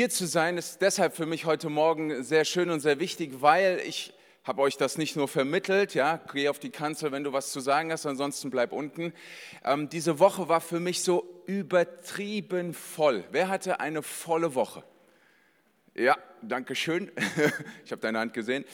Hier zu sein ist deshalb für mich heute Morgen sehr schön und sehr wichtig, weil ich habe euch das nicht nur vermittelt, ja, geh auf die Kanzel, wenn du was zu sagen hast, ansonsten bleib unten. Ähm, diese Woche war für mich so übertrieben voll. Wer hatte eine volle Woche? Ja, danke schön. Ich habe deine Hand gesehen.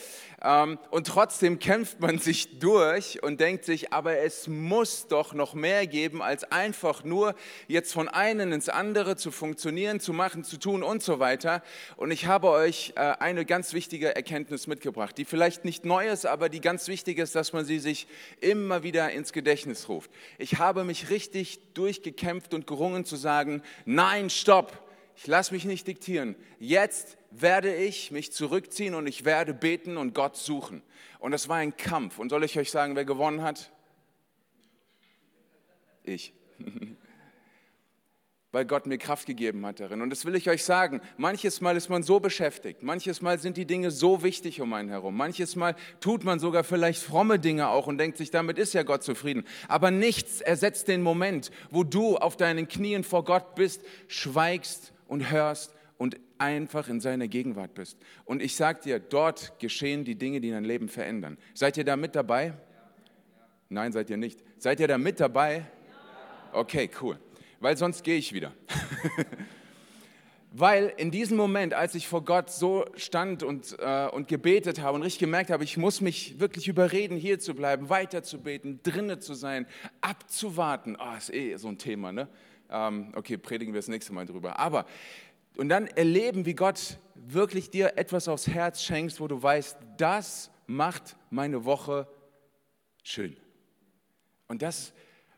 Ähm, und trotzdem kämpft man sich durch und denkt sich, aber es muss doch noch mehr geben, als einfach nur jetzt von einem ins andere zu funktionieren, zu machen, zu tun und so weiter. Und ich habe euch äh, eine ganz wichtige Erkenntnis mitgebracht, die vielleicht nicht neu ist, aber die ganz wichtig ist, dass man sie sich immer wieder ins Gedächtnis ruft. Ich habe mich richtig durchgekämpft und gerungen zu sagen, nein, stopp ich lasse mich nicht diktieren. Jetzt werde ich mich zurückziehen und ich werde beten und Gott suchen. Und das war ein Kampf. Und soll ich euch sagen, wer gewonnen hat? Ich. Weil Gott mir Kraft gegeben hat darin. Und das will ich euch sagen. Manches Mal ist man so beschäftigt. Manches Mal sind die Dinge so wichtig um einen herum. Manches Mal tut man sogar vielleicht fromme Dinge auch und denkt sich, damit ist ja Gott zufrieden. Aber nichts ersetzt den Moment, wo du auf deinen Knien vor Gott bist, schweigst und hörst einfach in seiner Gegenwart bist. Und ich sage dir, dort geschehen die Dinge, die dein Leben verändern. Seid ihr da mit dabei? Nein, seid ihr nicht. Seid ihr da mit dabei? Okay, cool. Weil sonst gehe ich wieder. Weil in diesem Moment, als ich vor Gott so stand und, äh, und gebetet habe und richtig gemerkt habe, ich muss mich wirklich überreden, hier zu bleiben, weiter zu beten, drinnen zu sein, abzuwarten. Oh, ist eh so ein Thema, ne? Ähm, okay, predigen wir das nächste Mal drüber. Aber, und dann erleben, wie Gott wirklich dir etwas aufs Herz schenkt, wo du weißt, das macht meine Woche schön. Und, das,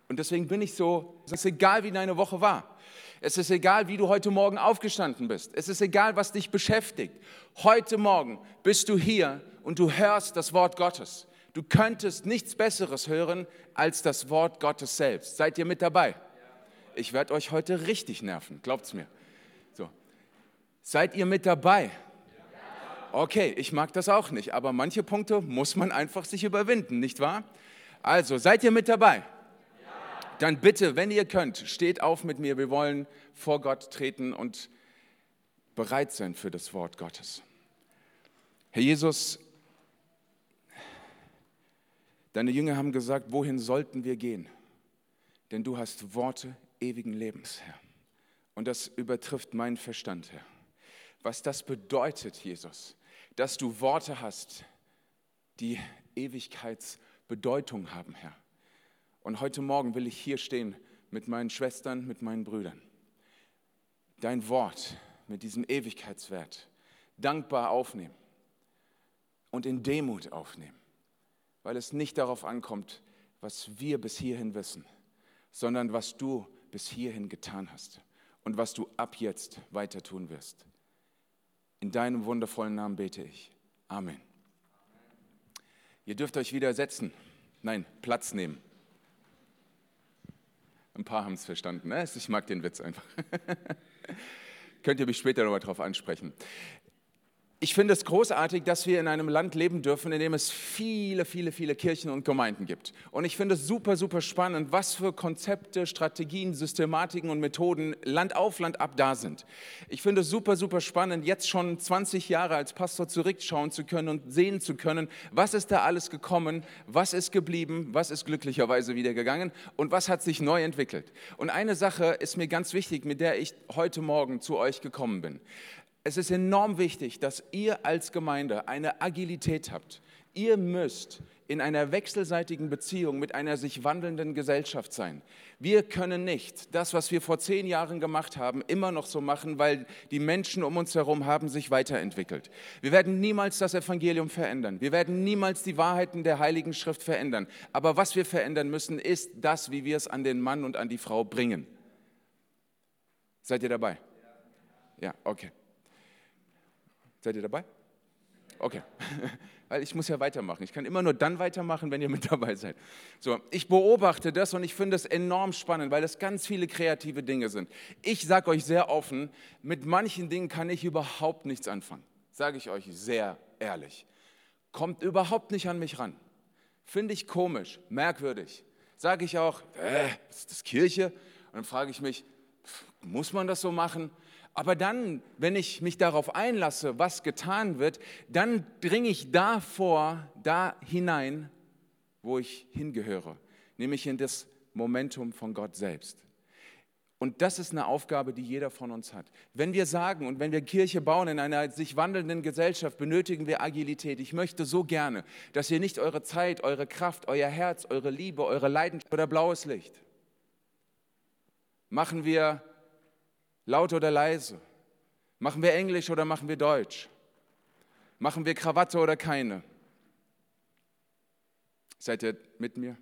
und deswegen bin ich so, es ist egal, wie deine Woche war. Es ist egal, wie du heute Morgen aufgestanden bist. Es ist egal, was dich beschäftigt. Heute Morgen bist du hier und du hörst das Wort Gottes. Du könntest nichts Besseres hören als das Wort Gottes selbst. Seid ihr mit dabei? ich werde euch heute richtig nerven, glaubt's mir. Seid ihr mit dabei? Okay, ich mag das auch nicht, aber manche Punkte muss man einfach sich überwinden, nicht wahr? Also, seid ihr mit dabei? Dann bitte, wenn ihr könnt, steht auf mit mir. Wir wollen vor Gott treten und bereit sein für das Wort Gottes. Herr Jesus, deine Jünger haben gesagt, wohin sollten wir gehen? Denn du hast Worte ewigen Lebens, Herr. Und das übertrifft meinen Verstand, Herr. Was das bedeutet, Jesus, dass du Worte hast, die Ewigkeitsbedeutung haben, Herr. Und heute Morgen will ich hier stehen mit meinen Schwestern, mit meinen Brüdern. Dein Wort mit diesem Ewigkeitswert dankbar aufnehmen und in Demut aufnehmen, weil es nicht darauf ankommt, was wir bis hierhin wissen, sondern was du bis hierhin getan hast und was du ab jetzt weiter tun wirst. In deinem wundervollen Namen bete ich. Amen. Ihr dürft euch wieder setzen. Nein, Platz nehmen. Ein paar haben es verstanden. Ne? Ich mag den Witz einfach. Könnt ihr mich später nochmal drauf ansprechen. Ich finde es großartig, dass wir in einem Land leben dürfen, in dem es viele, viele, viele Kirchen und Gemeinden gibt. Und ich finde es super, super spannend, was für Konzepte, Strategien, Systematiken und Methoden Land auf Land ab da sind. Ich finde es super, super spannend, jetzt schon 20 Jahre als Pastor zurückschauen zu können und sehen zu können, was ist da alles gekommen, was ist geblieben, was ist glücklicherweise wieder gegangen und was hat sich neu entwickelt. Und eine Sache ist mir ganz wichtig, mit der ich heute Morgen zu euch gekommen bin. Es ist enorm wichtig, dass ihr als Gemeinde eine Agilität habt. Ihr müsst in einer wechselseitigen Beziehung mit einer sich wandelnden Gesellschaft sein. Wir können nicht das, was wir vor zehn Jahren gemacht haben, immer noch so machen, weil die Menschen um uns herum haben sich weiterentwickelt. Wir werden niemals das Evangelium verändern. Wir werden niemals die Wahrheiten der Heiligen Schrift verändern. Aber was wir verändern müssen, ist das, wie wir es an den Mann und an die Frau bringen. Seid ihr dabei? Ja, okay. Seid ihr dabei? Okay, weil ich muss ja weitermachen. Ich kann immer nur dann weitermachen, wenn ihr mit dabei seid. So, ich beobachte das und ich finde es enorm spannend, weil das ganz viele kreative Dinge sind. Ich sage euch sehr offen, mit manchen Dingen kann ich überhaupt nichts anfangen. Sage ich euch sehr ehrlich. Kommt überhaupt nicht an mich ran. Finde ich komisch, merkwürdig. Sage ich auch, äh, ist das Kirche? Und dann frage ich mich, muss man das so machen? Aber dann, wenn ich mich darauf einlasse, was getan wird, dann dringe ich davor, da hinein, wo ich hingehöre, nämlich in das Momentum von Gott selbst. Und das ist eine Aufgabe, die jeder von uns hat. Wenn wir sagen und wenn wir Kirche bauen in einer sich wandelnden Gesellschaft, benötigen wir Agilität. Ich möchte so gerne, dass ihr nicht eure Zeit, eure Kraft, euer Herz, eure Liebe, eure Leidenschaft oder blaues Licht. Machen wir laut oder leise? Machen wir Englisch oder machen wir Deutsch? Machen wir Krawatte oder keine? Seid ihr mit mir?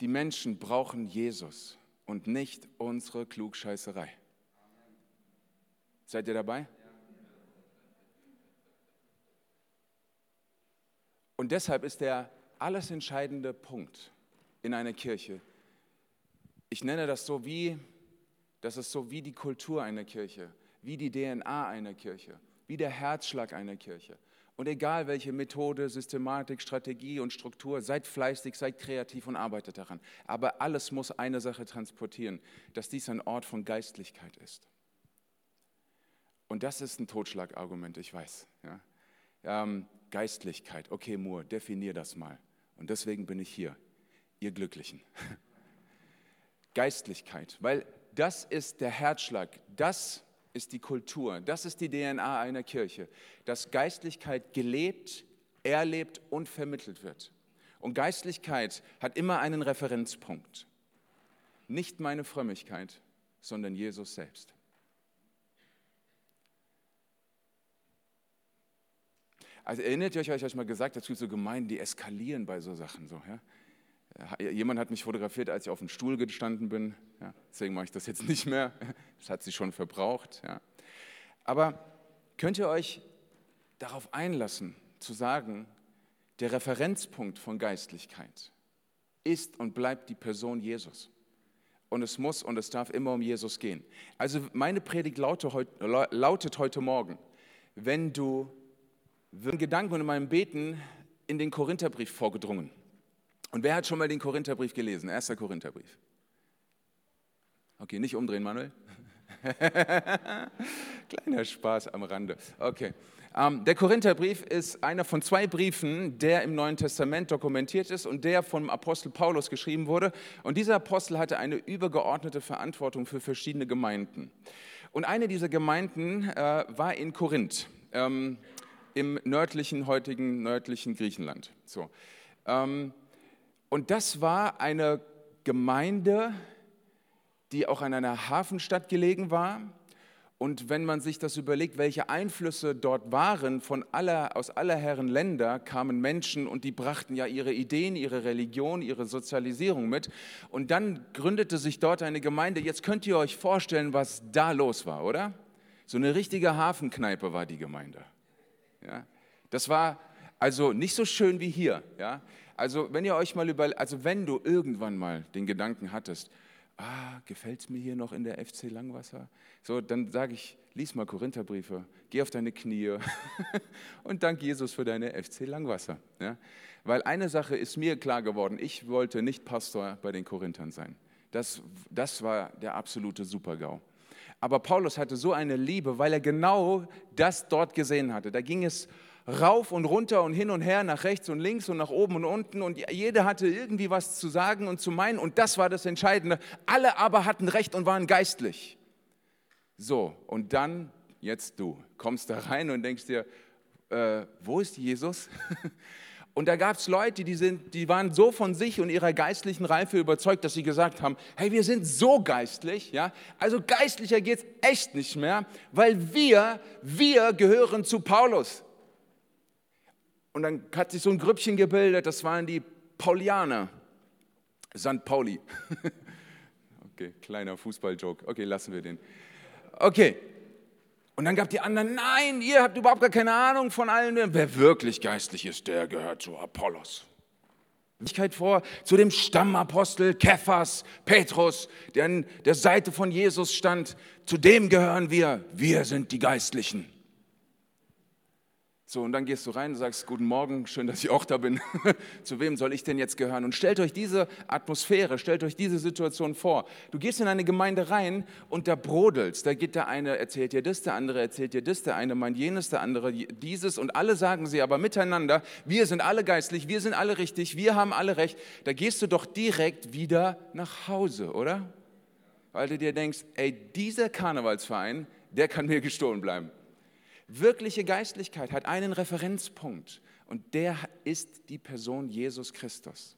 Die Menschen brauchen Jesus und nicht unsere Klugscheißerei. Seid ihr dabei? Und deshalb ist der alles entscheidende Punkt in einer Kirche. Ich nenne das so wie, das ist so wie die Kultur einer Kirche, wie die DNA einer Kirche, wie der Herzschlag einer Kirche. Und egal welche Methode, Systematik, Strategie und Struktur, seid fleißig, seid kreativ und arbeitet daran. Aber alles muss eine Sache transportieren, dass dies ein Ort von Geistlichkeit ist. Und das ist ein Totschlagargument, ich weiß. Ja. Ähm, Geistlichkeit, okay, Moore, definier das mal. Und deswegen bin ich hier, ihr Glücklichen. Geistlichkeit, weil das ist der Herzschlag, das ist die Kultur, das ist die DNA einer Kirche, dass Geistlichkeit gelebt, erlebt und vermittelt wird. Und Geistlichkeit hat immer einen Referenzpunkt. Nicht meine Frömmigkeit, sondern Jesus selbst. Also erinnert ihr euch, ich euch mal gesagt, dazu so Gemeinden, die eskalieren bei so Sachen. So, ja? Jemand hat mich fotografiert, als ich auf dem Stuhl gestanden bin. Ja, deswegen mache ich das jetzt nicht mehr. Das hat sie schon verbraucht. Ja. Aber könnt ihr euch darauf einlassen, zu sagen, der Referenzpunkt von Geistlichkeit ist und bleibt die Person Jesus. Und es muss und es darf immer um Jesus gehen. Also meine Predigt lautet heute Morgen, wenn du in Gedanken und in meinem Beten in den Korintherbrief vorgedrungen und wer hat schon mal den Korintherbrief gelesen? Erster Korintherbrief. Okay, nicht umdrehen, Manuel. Kleiner Spaß am Rande. Okay. Ähm, der Korintherbrief ist einer von zwei Briefen, der im Neuen Testament dokumentiert ist und der vom Apostel Paulus geschrieben wurde. Und dieser Apostel hatte eine übergeordnete Verantwortung für verschiedene Gemeinden. Und eine dieser Gemeinden äh, war in Korinth, ähm, im nördlichen, heutigen nördlichen Griechenland. So. Ähm, und das war eine Gemeinde, die auch an einer Hafenstadt gelegen war. Und wenn man sich das überlegt, welche Einflüsse dort waren, von aller, aus aller Herren Länder kamen Menschen und die brachten ja ihre Ideen, ihre Religion, ihre Sozialisierung mit. Und dann gründete sich dort eine Gemeinde. Jetzt könnt ihr euch vorstellen, was da los war, oder? So eine richtige Hafenkneipe war die Gemeinde. Ja? Das war also nicht so schön wie hier. Ja? Also wenn ihr euch mal über, also wenn du irgendwann mal den Gedanken hattest, ah, gefällt es mir hier noch in der FC Langwasser? So, dann sage ich, lies mal Korintherbriefe, geh auf deine Knie und dank Jesus für deine FC Langwasser. Ja? Weil eine Sache ist mir klar geworden, ich wollte nicht Pastor bei den Korinthern sein. Das, das war der absolute Supergau. Aber Paulus hatte so eine Liebe, weil er genau das dort gesehen hatte. Da ging es rauf und runter und hin und her, nach rechts und links und nach oben und unten und jeder hatte irgendwie was zu sagen und zu meinen und das war das Entscheidende. Alle aber hatten Recht und waren geistlich. So, und dann, jetzt du, kommst da rein und denkst dir, äh, wo ist Jesus? Und da gab es Leute, die, sind, die waren so von sich und ihrer geistlichen Reife überzeugt, dass sie gesagt haben, hey, wir sind so geistlich, ja, also geistlicher geht es echt nicht mehr, weil wir, wir gehören zu Paulus. Und dann hat sich so ein Grüppchen gebildet, das waren die Paulianer. St. Pauli. okay, kleiner Fußballjoke. Okay, lassen wir den. Okay. Und dann gab die anderen, nein, ihr habt überhaupt gar keine Ahnung von allen. Wer wirklich geistlich ist, der gehört zu Apollos. vor zu dem Stammapostel Kephas, Petrus, der an der Seite von Jesus stand. Zu dem gehören wir. Wir sind die Geistlichen. So, und dann gehst du rein und sagst, guten Morgen, schön, dass ich auch da bin. Zu wem soll ich denn jetzt gehören? Und stellt euch diese Atmosphäre, stellt euch diese Situation vor. Du gehst in eine Gemeinde rein und da brodelst. Da geht der eine, erzählt dir das, der andere erzählt dir das, der eine meint jenes, der andere dieses. Und alle sagen sie aber miteinander, wir sind alle geistlich, wir sind alle richtig, wir haben alle recht. Da gehst du doch direkt wieder nach Hause, oder? Weil du dir denkst, ey, dieser Karnevalsverein, der kann mir gestohlen bleiben. Wirkliche Geistlichkeit hat einen Referenzpunkt und der ist die Person Jesus Christus.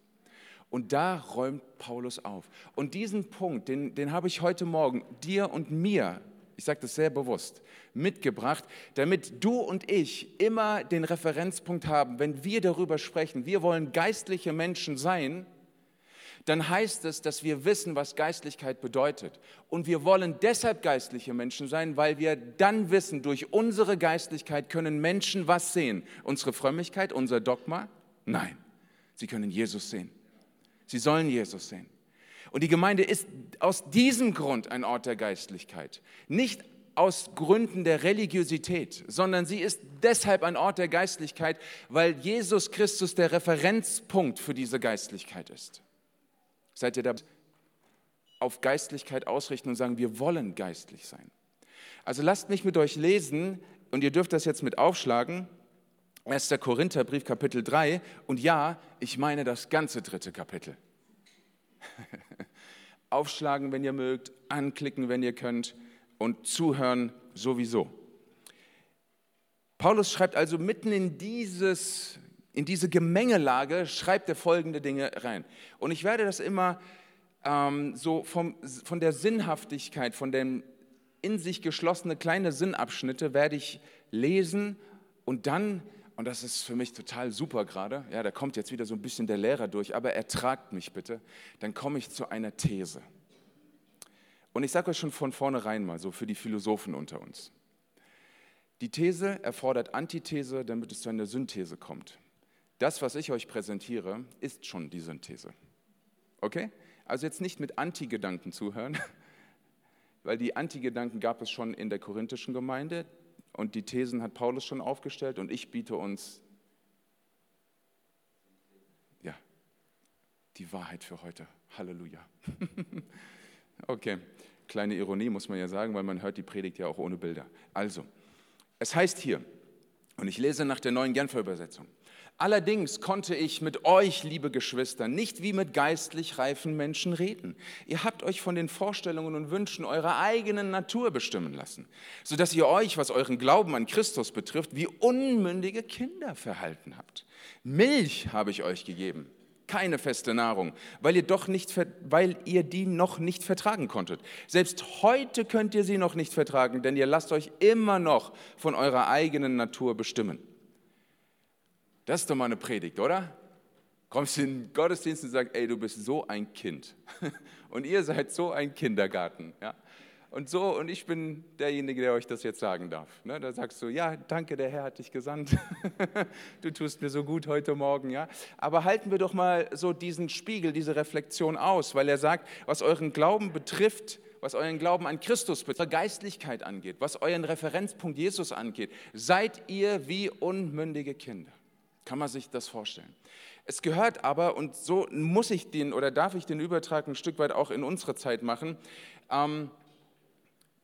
Und da räumt Paulus auf. Und diesen Punkt, den, den habe ich heute Morgen dir und mir, ich sage das sehr bewusst, mitgebracht, damit du und ich immer den Referenzpunkt haben, wenn wir darüber sprechen. Wir wollen geistliche Menschen sein, dann heißt es, dass wir wissen, was Geistlichkeit bedeutet. Und wir wollen deshalb geistliche Menschen sein, weil wir dann wissen, durch unsere Geistlichkeit können Menschen was sehen. Unsere Frömmigkeit, unser Dogma? Nein, sie können Jesus sehen. Sie sollen Jesus sehen. Und die Gemeinde ist aus diesem Grund ein Ort der Geistlichkeit. Nicht aus Gründen der Religiosität, sondern sie ist deshalb ein Ort der Geistlichkeit, weil Jesus Christus der Referenzpunkt für diese Geistlichkeit ist. Seid ihr da auf Geistlichkeit ausrichten und sagen, wir wollen geistlich sein? Also lasst mich mit euch lesen und ihr dürft das jetzt mit aufschlagen. 1. Korintherbrief Kapitel 3 und ja, ich meine das ganze dritte Kapitel. Aufschlagen, wenn ihr mögt, anklicken, wenn ihr könnt und zuhören sowieso. Paulus schreibt also mitten in dieses in diese Gemengelage schreibt er folgende Dinge rein. Und ich werde das immer ähm, so vom, von der Sinnhaftigkeit, von den in sich geschlossene kleine Sinnabschnitte werde ich lesen und dann, und das ist für mich total super gerade, ja, da kommt jetzt wieder so ein bisschen der Lehrer durch, aber ertragt mich bitte, dann komme ich zu einer These. Und ich sage euch schon von vornherein mal so für die Philosophen unter uns. Die These erfordert Antithese, damit es zu einer Synthese kommt. Das, was ich euch präsentiere, ist schon die Synthese. Okay? Also jetzt nicht mit Anti-Gedanken zuhören, weil die Anti-Gedanken gab es schon in der korinthischen Gemeinde und die Thesen hat Paulus schon aufgestellt und ich biete uns ja, die Wahrheit für heute. Halleluja. okay, kleine Ironie muss man ja sagen, weil man hört die Predigt ja auch ohne Bilder. Also, es heißt hier, und ich lese nach der neuen Genfer Übersetzung, Allerdings konnte ich mit euch, liebe Geschwister, nicht wie mit geistlich reifen Menschen reden. Ihr habt euch von den Vorstellungen und Wünschen eurer eigenen Natur bestimmen lassen, sodass ihr euch, was euren Glauben an Christus betrifft, wie unmündige Kinder verhalten habt. Milch habe ich euch gegeben, keine feste Nahrung, weil ihr, doch nicht, weil ihr die noch nicht vertragen konntet. Selbst heute könnt ihr sie noch nicht vertragen, denn ihr lasst euch immer noch von eurer eigenen Natur bestimmen. Das ist doch mal eine Predigt, oder? Kommst in den Gottesdienst und sagst, ey, du bist so ein Kind. Und ihr seid so ein Kindergarten. Ja? Und so, und ich bin derjenige, der euch das jetzt sagen darf. Ne? Da sagst du, ja, danke, der Herr hat dich gesandt. du tust mir so gut heute Morgen, ja. Aber halten wir doch mal so diesen Spiegel, diese Reflexion aus, weil er sagt, was euren Glauben betrifft, was euren Glauben an Christus betrifft, Geistlichkeit angeht, was euren Referenzpunkt Jesus angeht, seid ihr wie unmündige Kinder. Kann man sich das vorstellen? Es gehört aber, und so muss ich den oder darf ich den Übertrag ein Stück weit auch in unsere Zeit machen, ähm,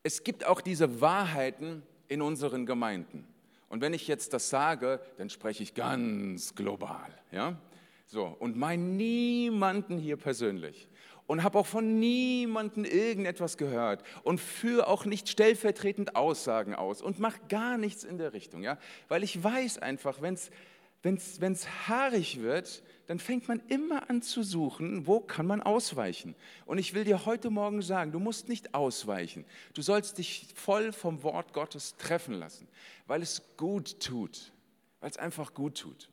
es gibt auch diese Wahrheiten in unseren Gemeinden. Und wenn ich jetzt das sage, dann spreche ich ganz global. Ja? So, und meine niemanden hier persönlich. Und habe auch von niemanden irgendetwas gehört und führe auch nicht stellvertretend Aussagen aus und mache gar nichts in der Richtung. Ja? Weil ich weiß einfach, wenn es wenn es haarig wird, dann fängt man immer an zu suchen, wo kann man ausweichen. Und ich will dir heute Morgen sagen, du musst nicht ausweichen. Du sollst dich voll vom Wort Gottes treffen lassen, weil es gut tut, weil es einfach gut tut.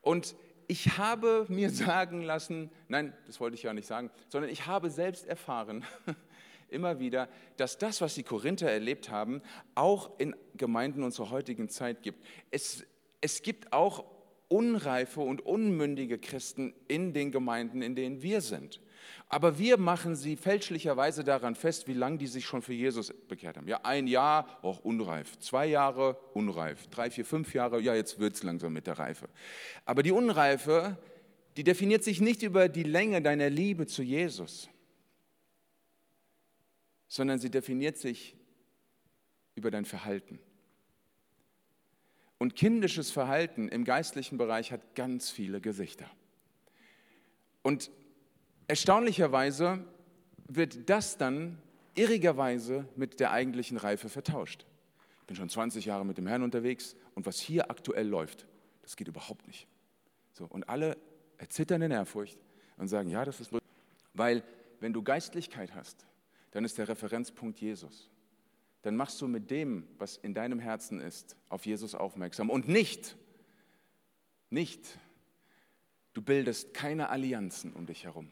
Und ich habe mir sagen lassen, nein, das wollte ich ja nicht sagen, sondern ich habe selbst erfahren, immer wieder, dass das, was die Korinther erlebt haben, auch in Gemeinden unserer heutigen Zeit gibt. Es, es gibt auch unreife und unmündige Christen in den Gemeinden, in denen wir sind. Aber wir machen sie fälschlicherweise daran fest, wie lange die sich schon für Jesus bekehrt haben. Ja, ein Jahr, auch unreif. Zwei Jahre, unreif. Drei, vier, fünf Jahre, ja, jetzt wird es langsam mit der Reife. Aber die Unreife, die definiert sich nicht über die Länge deiner Liebe zu Jesus, sondern sie definiert sich über dein Verhalten. Und kindisches Verhalten im geistlichen Bereich hat ganz viele Gesichter. Und erstaunlicherweise wird das dann irrigerweise mit der eigentlichen Reife vertauscht. Ich bin schon 20 Jahre mit dem Herrn unterwegs und was hier aktuell läuft, das geht überhaupt nicht. So, und alle erzittern in Ehrfurcht und sagen, ja, das ist... Weil wenn du Geistlichkeit hast, dann ist der Referenzpunkt Jesus. Dann machst du mit dem, was in deinem Herzen ist, auf Jesus aufmerksam und nicht, nicht, du bildest keine Allianzen um dich herum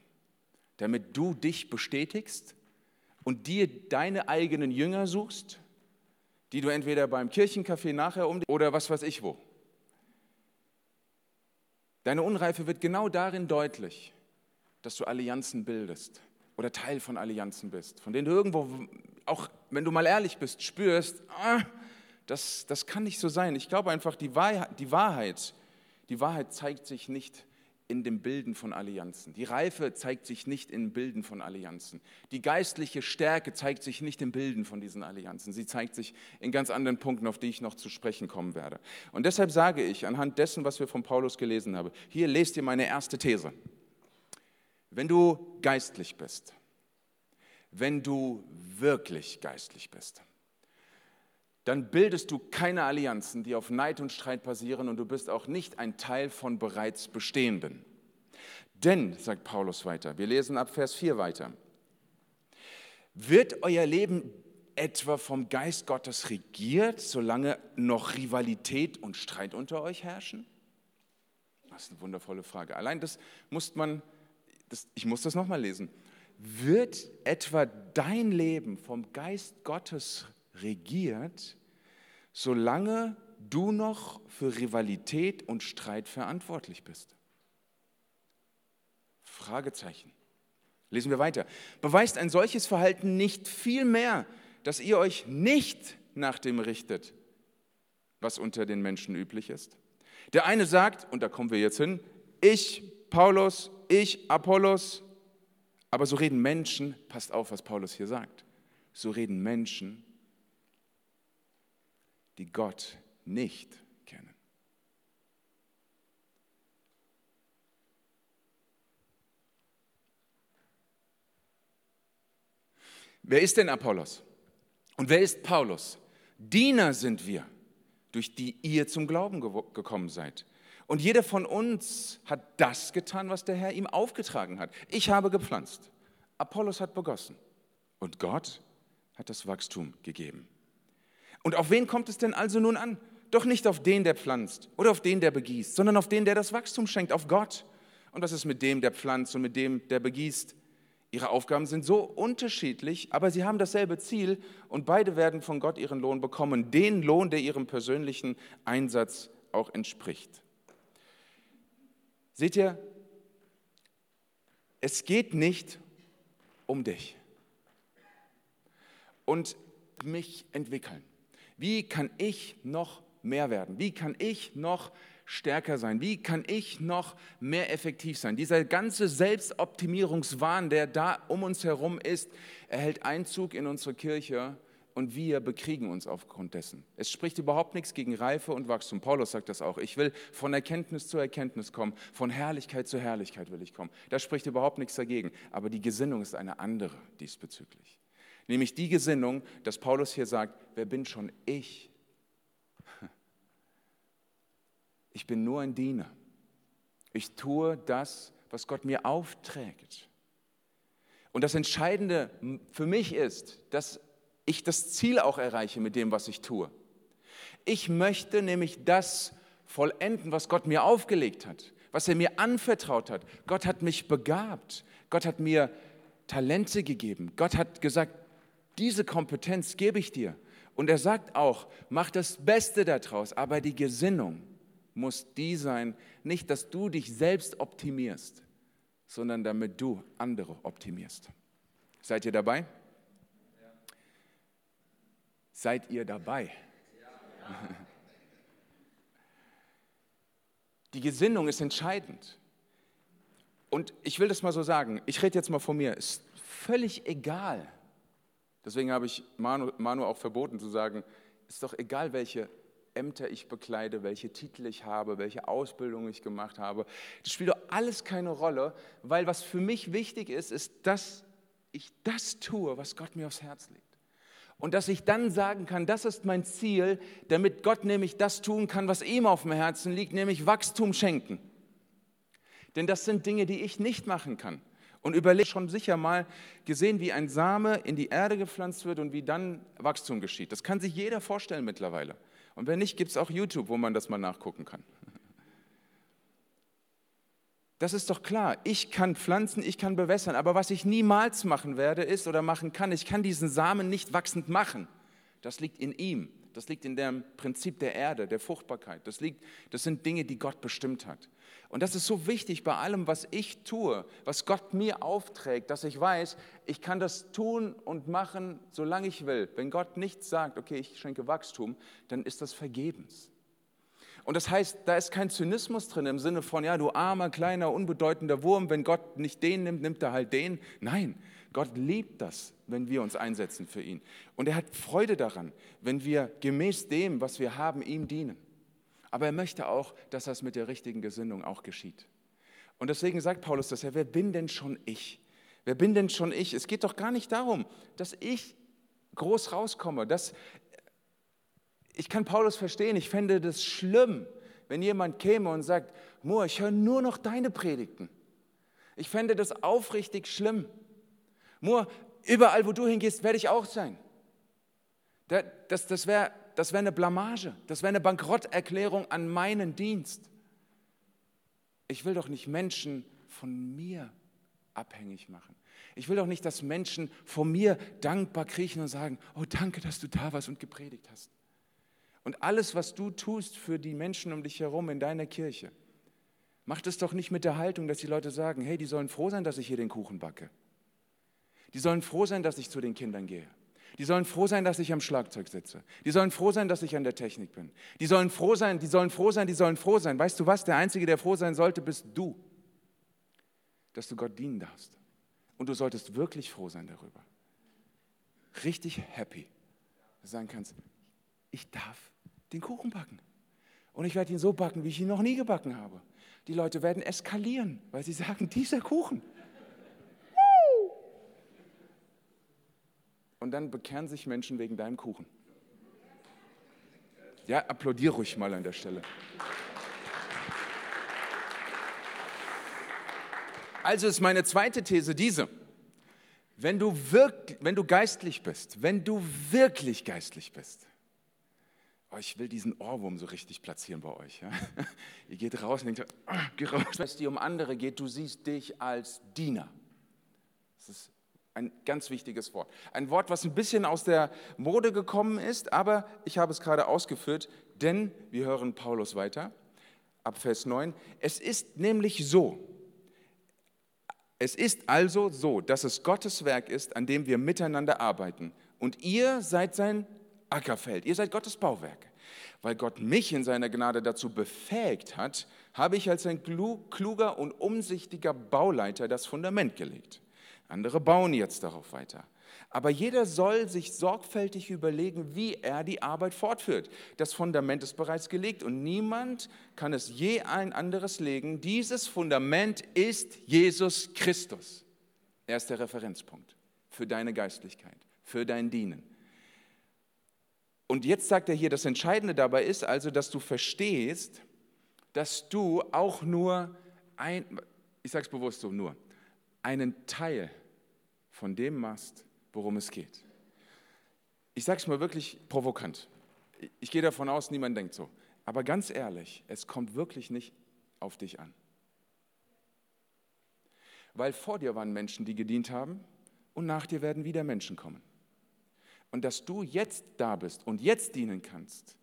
damit du dich bestätigst und dir deine eigenen Jünger suchst, die du entweder beim Kirchencafé nachher um oder was weiß ich wo. Deine Unreife wird genau darin deutlich, dass du Allianzen bildest oder Teil von Allianzen bist, von denen du irgendwo, auch wenn du mal ehrlich bist, spürst, ah, das, das kann nicht so sein. Ich glaube einfach, die Wahrheit, die Wahrheit, die Wahrheit zeigt sich nicht in dem Bilden von Allianzen. Die Reife zeigt sich nicht im Bilden von Allianzen. Die geistliche Stärke zeigt sich nicht im Bilden von diesen Allianzen. Sie zeigt sich in ganz anderen Punkten, auf die ich noch zu sprechen kommen werde. Und deshalb sage ich, anhand dessen, was wir von Paulus gelesen haben, hier lest ihr meine erste These. Wenn du geistlich bist, wenn du wirklich geistlich bist, dann bildest du keine Allianzen, die auf Neid und Streit basieren und du bist auch nicht ein Teil von bereits Bestehenden. Denn, sagt Paulus weiter, wir lesen ab Vers 4 weiter, wird euer Leben etwa vom Geist Gottes regiert, solange noch Rivalität und Streit unter euch herrschen? Das ist eine wundervolle Frage. Allein das muss man, das, ich muss das nochmal lesen. Wird etwa dein Leben vom Geist Gottes regiert? solange du noch für Rivalität und Streit verantwortlich bist? Fragezeichen. Lesen wir weiter. Beweist ein solches Verhalten nicht viel mehr, dass ihr euch nicht nach dem richtet, was unter den Menschen üblich ist? Der eine sagt, und da kommen wir jetzt hin, ich, Paulus, ich, Apollos, aber so reden Menschen, passt auf, was Paulus hier sagt, so reden Menschen, die Gott nicht kennen. Wer ist denn Apollos? Und wer ist Paulus? Diener sind wir, durch die ihr zum Glauben gekommen seid. Und jeder von uns hat das getan, was der Herr ihm aufgetragen hat. Ich habe gepflanzt, Apollos hat begossen und Gott hat das Wachstum gegeben. Und auf wen kommt es denn also nun an? Doch nicht auf den, der pflanzt oder auf den, der begießt, sondern auf den, der das Wachstum schenkt, auf Gott. Und was ist mit dem, der pflanzt und mit dem, der begießt? Ihre Aufgaben sind so unterschiedlich, aber sie haben dasselbe Ziel und beide werden von Gott ihren Lohn bekommen, den Lohn, der ihrem persönlichen Einsatz auch entspricht. Seht ihr, es geht nicht um dich und mich entwickeln. Wie kann ich noch mehr werden? Wie kann ich noch stärker sein? Wie kann ich noch mehr effektiv sein? Dieser ganze Selbstoptimierungswahn, der da um uns herum ist, erhält Einzug in unsere Kirche und wir bekriegen uns aufgrund dessen. Es spricht überhaupt nichts gegen Reife und Wachstum. Paulus sagt das auch. Ich will von Erkenntnis zu Erkenntnis kommen, von Herrlichkeit zu Herrlichkeit will ich kommen. Da spricht überhaupt nichts dagegen. Aber die Gesinnung ist eine andere diesbezüglich. Nämlich die Gesinnung, dass Paulus hier sagt, wer bin schon ich? Ich bin nur ein Diener. Ich tue das, was Gott mir aufträgt. Und das Entscheidende für mich ist, dass ich das Ziel auch erreiche mit dem, was ich tue. Ich möchte nämlich das vollenden, was Gott mir aufgelegt hat, was er mir anvertraut hat. Gott hat mich begabt. Gott hat mir Talente gegeben. Gott hat gesagt, diese Kompetenz gebe ich dir. Und er sagt auch, mach das Beste daraus, aber die Gesinnung muss die sein, nicht, dass du dich selbst optimierst, sondern damit du andere optimierst. Seid ihr dabei? Seid ihr dabei? Die Gesinnung ist entscheidend. Und ich will das mal so sagen, ich rede jetzt mal von mir, ist völlig egal. Deswegen habe ich Manu, Manu auch verboten zu sagen, ist doch egal, welche Ämter ich bekleide, welche Titel ich habe, welche Ausbildung ich gemacht habe. Das spielt doch alles keine Rolle, weil was für mich wichtig ist, ist, dass ich das tue, was Gott mir aufs Herz legt. Und dass ich dann sagen kann, das ist mein Ziel, damit Gott nämlich das tun kann, was ihm auf dem Herzen liegt, nämlich Wachstum schenken. Denn das sind Dinge, die ich nicht machen kann. Und überlege schon sicher mal gesehen, wie ein Same in die Erde gepflanzt wird und wie dann Wachstum geschieht. Das kann sich jeder vorstellen mittlerweile. Und wenn nicht, gibt es auch YouTube, wo man das mal nachgucken kann. Das ist doch klar. Ich kann pflanzen, ich kann bewässern. Aber was ich niemals machen werde, ist oder machen kann, ich kann diesen Samen nicht wachsend machen. Das liegt in ihm. Das liegt in dem Prinzip der Erde, der Fruchtbarkeit. Das, liegt, das sind Dinge, die Gott bestimmt hat. Und das ist so wichtig bei allem, was ich tue, was Gott mir aufträgt, dass ich weiß, ich kann das tun und machen, solange ich will. Wenn Gott nicht sagt, okay, ich schenke Wachstum, dann ist das vergebens. Und das heißt, da ist kein Zynismus drin im Sinne von, ja, du armer, kleiner, unbedeutender Wurm, wenn Gott nicht den nimmt, nimmt er halt den. Nein, Gott liebt das, wenn wir uns einsetzen für ihn. Und er hat Freude daran, wenn wir gemäß dem, was wir haben, ihm dienen. Aber er möchte auch, dass das mit der richtigen Gesinnung auch geschieht. Und deswegen sagt Paulus das ja, wer bin denn schon ich? Wer bin denn schon ich? Es geht doch gar nicht darum, dass ich groß rauskomme, dass ich kann Paulus verstehen, ich fände das schlimm, wenn jemand käme und sagt, Moa, ich höre nur noch deine Predigten. Ich fände das aufrichtig schlimm. Moa, überall, wo du hingehst, werde ich auch sein. Das, das wäre das wär eine Blamage, das wäre eine Bankrotterklärung an meinen Dienst. Ich will doch nicht Menschen von mir abhängig machen. Ich will doch nicht, dass Menschen vor mir dankbar kriechen und sagen, oh danke, dass du da warst und gepredigt hast. Und alles, was du tust für die Menschen um dich herum in deiner Kirche, mach es doch nicht mit der Haltung, dass die Leute sagen, hey, die sollen froh sein, dass ich hier den Kuchen backe. Die sollen froh sein, dass ich zu den Kindern gehe. Die sollen froh sein, dass ich am Schlagzeug sitze. Die sollen froh sein, dass ich an der Technik bin. Die sollen froh sein, die sollen froh sein, die sollen froh sein. Weißt du was? Der Einzige, der froh sein sollte, bist du. Dass du Gott dienen darfst. Und du solltest wirklich froh sein darüber. Richtig happy. Sagen kannst, ich darf den Kuchen backen. Und ich werde ihn so backen, wie ich ihn noch nie gebacken habe. Die Leute werden eskalieren, weil sie sagen, dieser Kuchen. Und dann bekehren sich Menschen wegen deinem Kuchen. Ja, applaudiere ruhig mal an der Stelle. Also ist meine zweite These diese. Wenn du, wirk, wenn du geistlich bist, wenn du wirklich geistlich bist, oh, ich will diesen Ohrwurm so richtig platzieren bei euch. Ja? Ihr geht raus und denkt, oh, geh raus. Wenn es dir um andere geht, du siehst dich als Diener. Das ist ein ganz wichtiges Wort. Ein Wort, was ein bisschen aus der Mode gekommen ist, aber ich habe es gerade ausgeführt, denn wir hören Paulus weiter, ab Vers 9. Es ist nämlich so, es ist also so, dass es Gottes Werk ist, an dem wir miteinander arbeiten. Und ihr seid sein Ackerfeld. Ihr seid Gottes Bauwerk. Weil Gott mich in seiner Gnade dazu befähigt hat, habe ich als ein kluger und umsichtiger Bauleiter das Fundament gelegt. Andere bauen jetzt darauf weiter. Aber jeder soll sich sorgfältig überlegen, wie er die Arbeit fortführt. Das Fundament ist bereits gelegt und niemand kann es je ein anderes legen. Dieses Fundament ist Jesus Christus. Er ist der Referenzpunkt für deine Geistlichkeit, für dein Dienen. Und jetzt sagt er hier, das Entscheidende dabei ist also, dass du verstehst, dass du auch nur ein, ich sage es bewusst so, nur einen Teil von dem machst, worum es geht. Ich sage es mal wirklich provokant. Ich gehe davon aus, niemand denkt so. Aber ganz ehrlich, es kommt wirklich nicht auf dich an. Weil vor dir waren Menschen, die gedient haben und nach dir werden wieder Menschen kommen. Und dass du jetzt da bist und jetzt dienen kannst,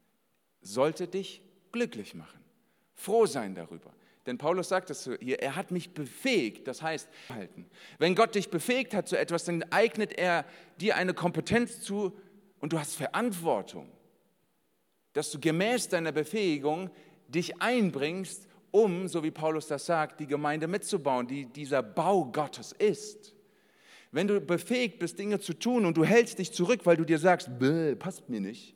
sollte dich glücklich machen. Froh sein darüber. Denn Paulus sagt es hier, er hat mich befähigt, das heißt, wenn Gott dich befähigt hat zu etwas, dann eignet er dir eine Kompetenz zu und du hast Verantwortung, dass du gemäß deiner Befähigung dich einbringst, um, so wie Paulus das sagt, die Gemeinde mitzubauen, die dieser Bau Gottes ist. Wenn du befähigt bist, Dinge zu tun und du hältst dich zurück, weil du dir sagst, passt mir nicht.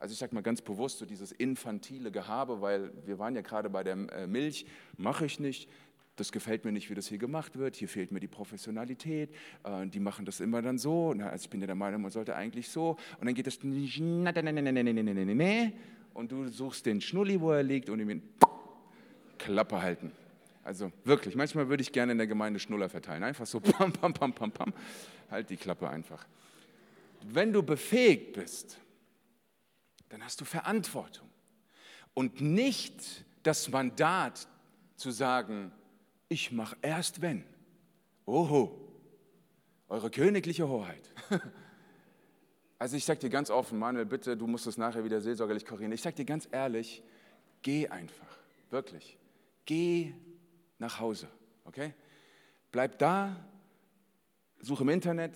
Also ich sage mal ganz bewusst so dieses infantile Gehabe, weil wir waren ja gerade bei der äh, Milch, mache ich nicht, das gefällt mir nicht, wie das hier gemacht wird, hier fehlt mir die Professionalität, äh, die machen das immer dann so, also ich bin ja der Meinung, man sollte eigentlich so. Und dann geht es und du suchst den Schnulli, wo er liegt und ihm Klappe halten. Also wirklich, manchmal würde ich gerne in der Gemeinde Schnuller verteilen. Einfach so pam, pam, pam, pam, pam. Halt die Klappe einfach. Wenn du befähigt bist, dann hast du Verantwortung. Und nicht das Mandat zu sagen, ich mache erst wenn. Oho, eure königliche Hoheit. Also ich sage dir ganz offen, Manuel, bitte, du musst es nachher wieder seelsorgerlich korrigieren. Ich sage dir ganz ehrlich, geh einfach, wirklich. Geh nach Hause, okay? Bleib da, such im Internet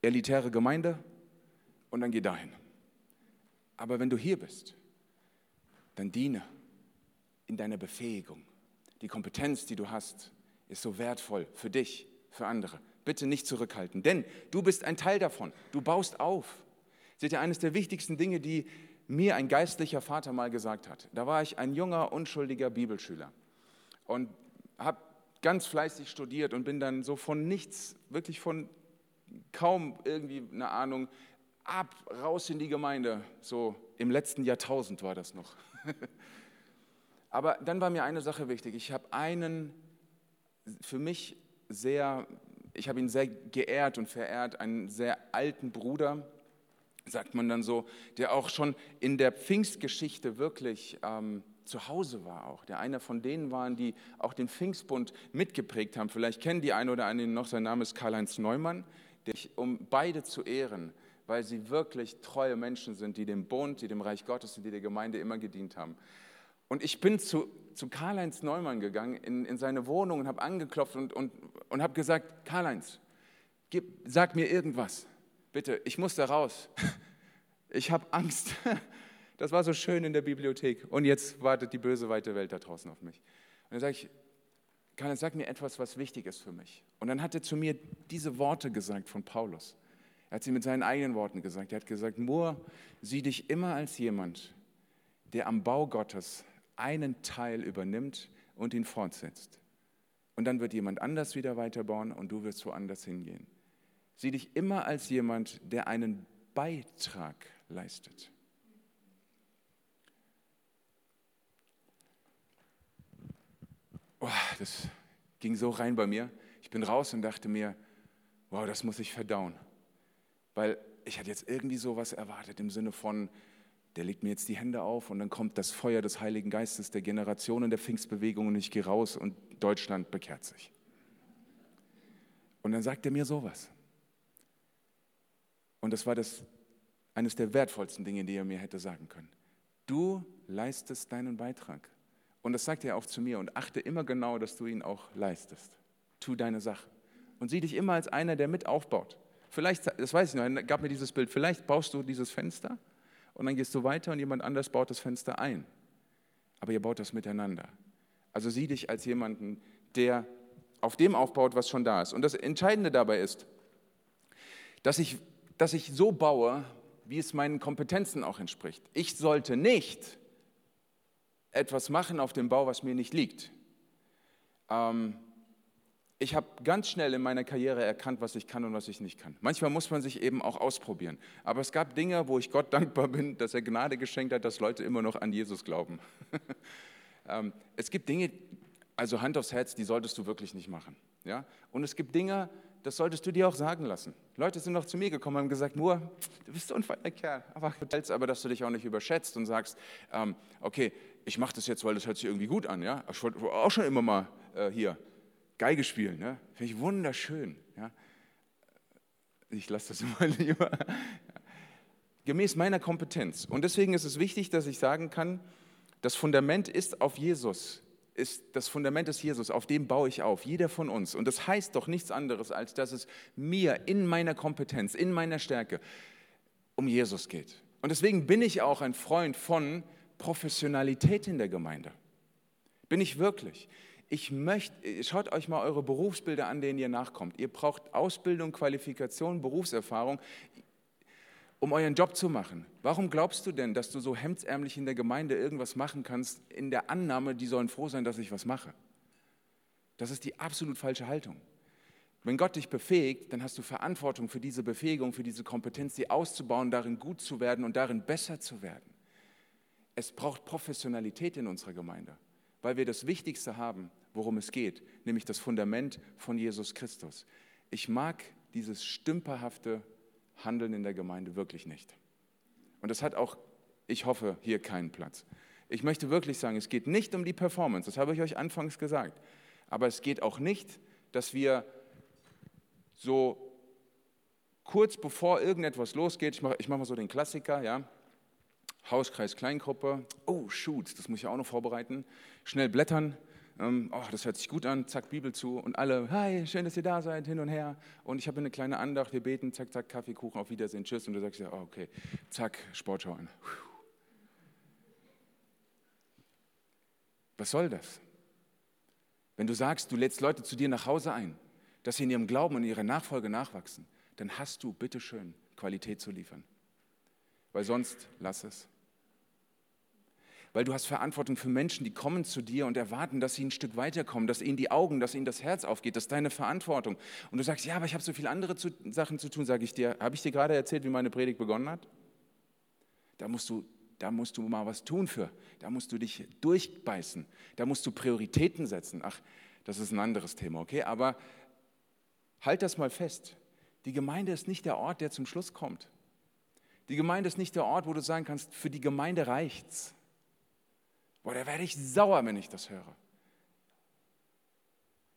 elitäre Gemeinde und dann geh dahin. Aber wenn du hier bist, dann diene in deiner Befähigung. Die Kompetenz, die du hast, ist so wertvoll für dich, für andere. Bitte nicht zurückhalten, denn du bist ein Teil davon. Du baust auf. Seht ihr, eines der wichtigsten Dinge, die mir ein geistlicher Vater mal gesagt hat. Da war ich ein junger, unschuldiger Bibelschüler und habe ganz fleißig studiert und bin dann so von nichts, wirklich von kaum irgendwie eine Ahnung, ab, raus in die Gemeinde. So im letzten Jahrtausend war das noch. Aber dann war mir eine Sache wichtig. Ich habe einen für mich sehr, ich habe ihn sehr geehrt und verehrt, einen sehr alten Bruder, sagt man dann so, der auch schon in der Pfingstgeschichte wirklich ähm, zu Hause war auch, der einer von denen waren, die auch den Pfingstbund mitgeprägt haben. Vielleicht kennen die eine oder andere noch, sein Name ist Karl-Heinz Neumann, der, um beide zu ehren, weil sie wirklich treue Menschen sind, die dem Bund, die dem Reich Gottes und die der Gemeinde immer gedient haben. Und ich bin zu, zu Karl-Heinz Neumann gegangen, in, in seine Wohnung und habe angeklopft und, und, und habe gesagt, Karl-Heinz, sag mir irgendwas, bitte, ich muss da raus. Ich habe Angst. Das war so schön in der Bibliothek. Und jetzt wartet die böse weite Welt da draußen auf mich. Und dann sage ich, Karl, sag mir etwas, was wichtig ist für mich. Und dann hat er zu mir diese Worte gesagt von Paulus. Er hat sie mit seinen eigenen Worten gesagt. Er hat gesagt, Moor, sieh dich immer als jemand, der am Bau Gottes einen Teil übernimmt und ihn fortsetzt. Und dann wird jemand anders wieder weiterbauen und du wirst woanders hingehen. Sieh dich immer als jemand, der einen Beitrag leistet. Oh, das ging so rein bei mir. Ich bin raus und dachte mir, wow, das muss ich verdauen. Weil ich hatte jetzt irgendwie sowas erwartet im Sinne von, der legt mir jetzt die Hände auf und dann kommt das Feuer des Heiligen Geistes der Generationen der Pfingstbewegung und ich gehe raus und Deutschland bekehrt sich. Und dann sagt er mir sowas. Und das war das, eines der wertvollsten Dinge, die er mir hätte sagen können. Du leistest deinen Beitrag. Und das sagt er auch zu mir und achte immer genau, dass du ihn auch leistest. Tu deine Sache. Und sieh dich immer als einer, der mit aufbaut. Vielleicht, das weiß ich noch, er gab mir dieses Bild, vielleicht baust du dieses Fenster und dann gehst du weiter und jemand anders baut das Fenster ein. Aber ihr baut das miteinander. Also sieh dich als jemanden, der auf dem aufbaut, was schon da ist. Und das Entscheidende dabei ist, dass ich, dass ich so baue, wie es meinen Kompetenzen auch entspricht. Ich sollte nicht etwas machen auf dem Bau, was mir nicht liegt. Ähm, ich habe ganz schnell in meiner Karriere erkannt, was ich kann und was ich nicht kann. Manchmal muss man sich eben auch ausprobieren. Aber es gab Dinge, wo ich Gott dankbar bin, dass er Gnade geschenkt hat, dass Leute immer noch an Jesus glauben. ähm, es gibt Dinge, also Hand aufs Herz, die solltest du wirklich nicht machen. Ja? Und es gibt Dinge, das solltest du dir auch sagen lassen. Leute sind noch zu mir gekommen und haben gesagt, Moor, du bist so ein feiner Kerl, aber, aber dass du dich auch nicht überschätzt und sagst, ähm, okay, ich mache das jetzt, weil das hört sich irgendwie gut an. Ja? Ich wollte auch schon immer mal äh, hier Geige spielen. Ne? Finde ich wunderschön. Ja? Ich lasse das immer lieber. Gemäß meiner Kompetenz. Und deswegen ist es wichtig, dass ich sagen kann, Das Fundament ist auf Jesus. Ist, das Fundament ist Jesus, auf dem baue ich auf, jeder von uns. Und das heißt doch nichts anderes, als dass es mir in meiner Kompetenz, in meiner Stärke um Jesus geht. Und deswegen bin ich auch ein Freund von Professionalität in der Gemeinde. Bin ich wirklich. Ich möchte, schaut euch mal eure Berufsbilder an, denen ihr nachkommt. Ihr braucht Ausbildung, Qualifikation, Berufserfahrung, um euren Job zu machen. Warum glaubst du denn, dass du so hemdsärmlich in der Gemeinde irgendwas machen kannst, in der Annahme, die sollen froh sein, dass ich was mache? Das ist die absolut falsche Haltung. Wenn Gott dich befähigt, dann hast du Verantwortung für diese Befähigung, für diese Kompetenz, sie auszubauen, darin gut zu werden und darin besser zu werden. Es braucht Professionalität in unserer Gemeinde, weil wir das Wichtigste haben, worum es geht, nämlich das Fundament von Jesus Christus. Ich mag dieses stümperhafte Handeln in der Gemeinde wirklich nicht. Und das hat auch, ich hoffe, hier keinen Platz. Ich möchte wirklich sagen, es geht nicht um die Performance, das habe ich euch anfangs gesagt. Aber es geht auch nicht, dass wir so kurz bevor irgendetwas losgeht, ich mache ich mach mal so den Klassiker, ja, Hauskreis Kleingruppe, oh shoot, das muss ich auch noch vorbereiten, schnell blättern, ähm, oh, das hört sich gut an, zack, Bibel zu und alle, hi, schön, dass ihr da seid, hin und her. Und ich habe eine kleine Andacht, wir beten, zack, zack, Kaffee, Kuchen, auf Wiedersehen, tschüss. Und du sagst ja, okay, zack, Sportschau an. Was soll das? Wenn du sagst, du lädst Leute zu dir nach Hause ein, dass sie in ihrem Glauben und ihrer Nachfolge nachwachsen, dann hast du bitteschön Qualität zu liefern. Weil sonst lass es. Weil du hast Verantwortung für Menschen, die kommen zu dir und erwarten, dass sie ein Stück weiterkommen, dass ihnen die Augen, dass ihnen das Herz aufgeht. Das ist deine Verantwortung. Und du sagst, ja, aber ich habe so viele andere zu, Sachen zu tun, sage ich dir. Habe ich dir gerade erzählt, wie meine Predigt begonnen hat? Da musst du da musst du mal was tun für. Da musst du dich durchbeißen. Da musst du Prioritäten setzen. Ach, das ist ein anderes Thema, okay? Aber Halt das mal fest. Die Gemeinde ist nicht der Ort, der zum Schluss kommt. Die Gemeinde ist nicht der Ort, wo du sagen kannst, für die Gemeinde reicht's. Boah, da werde ich sauer, wenn ich das höre.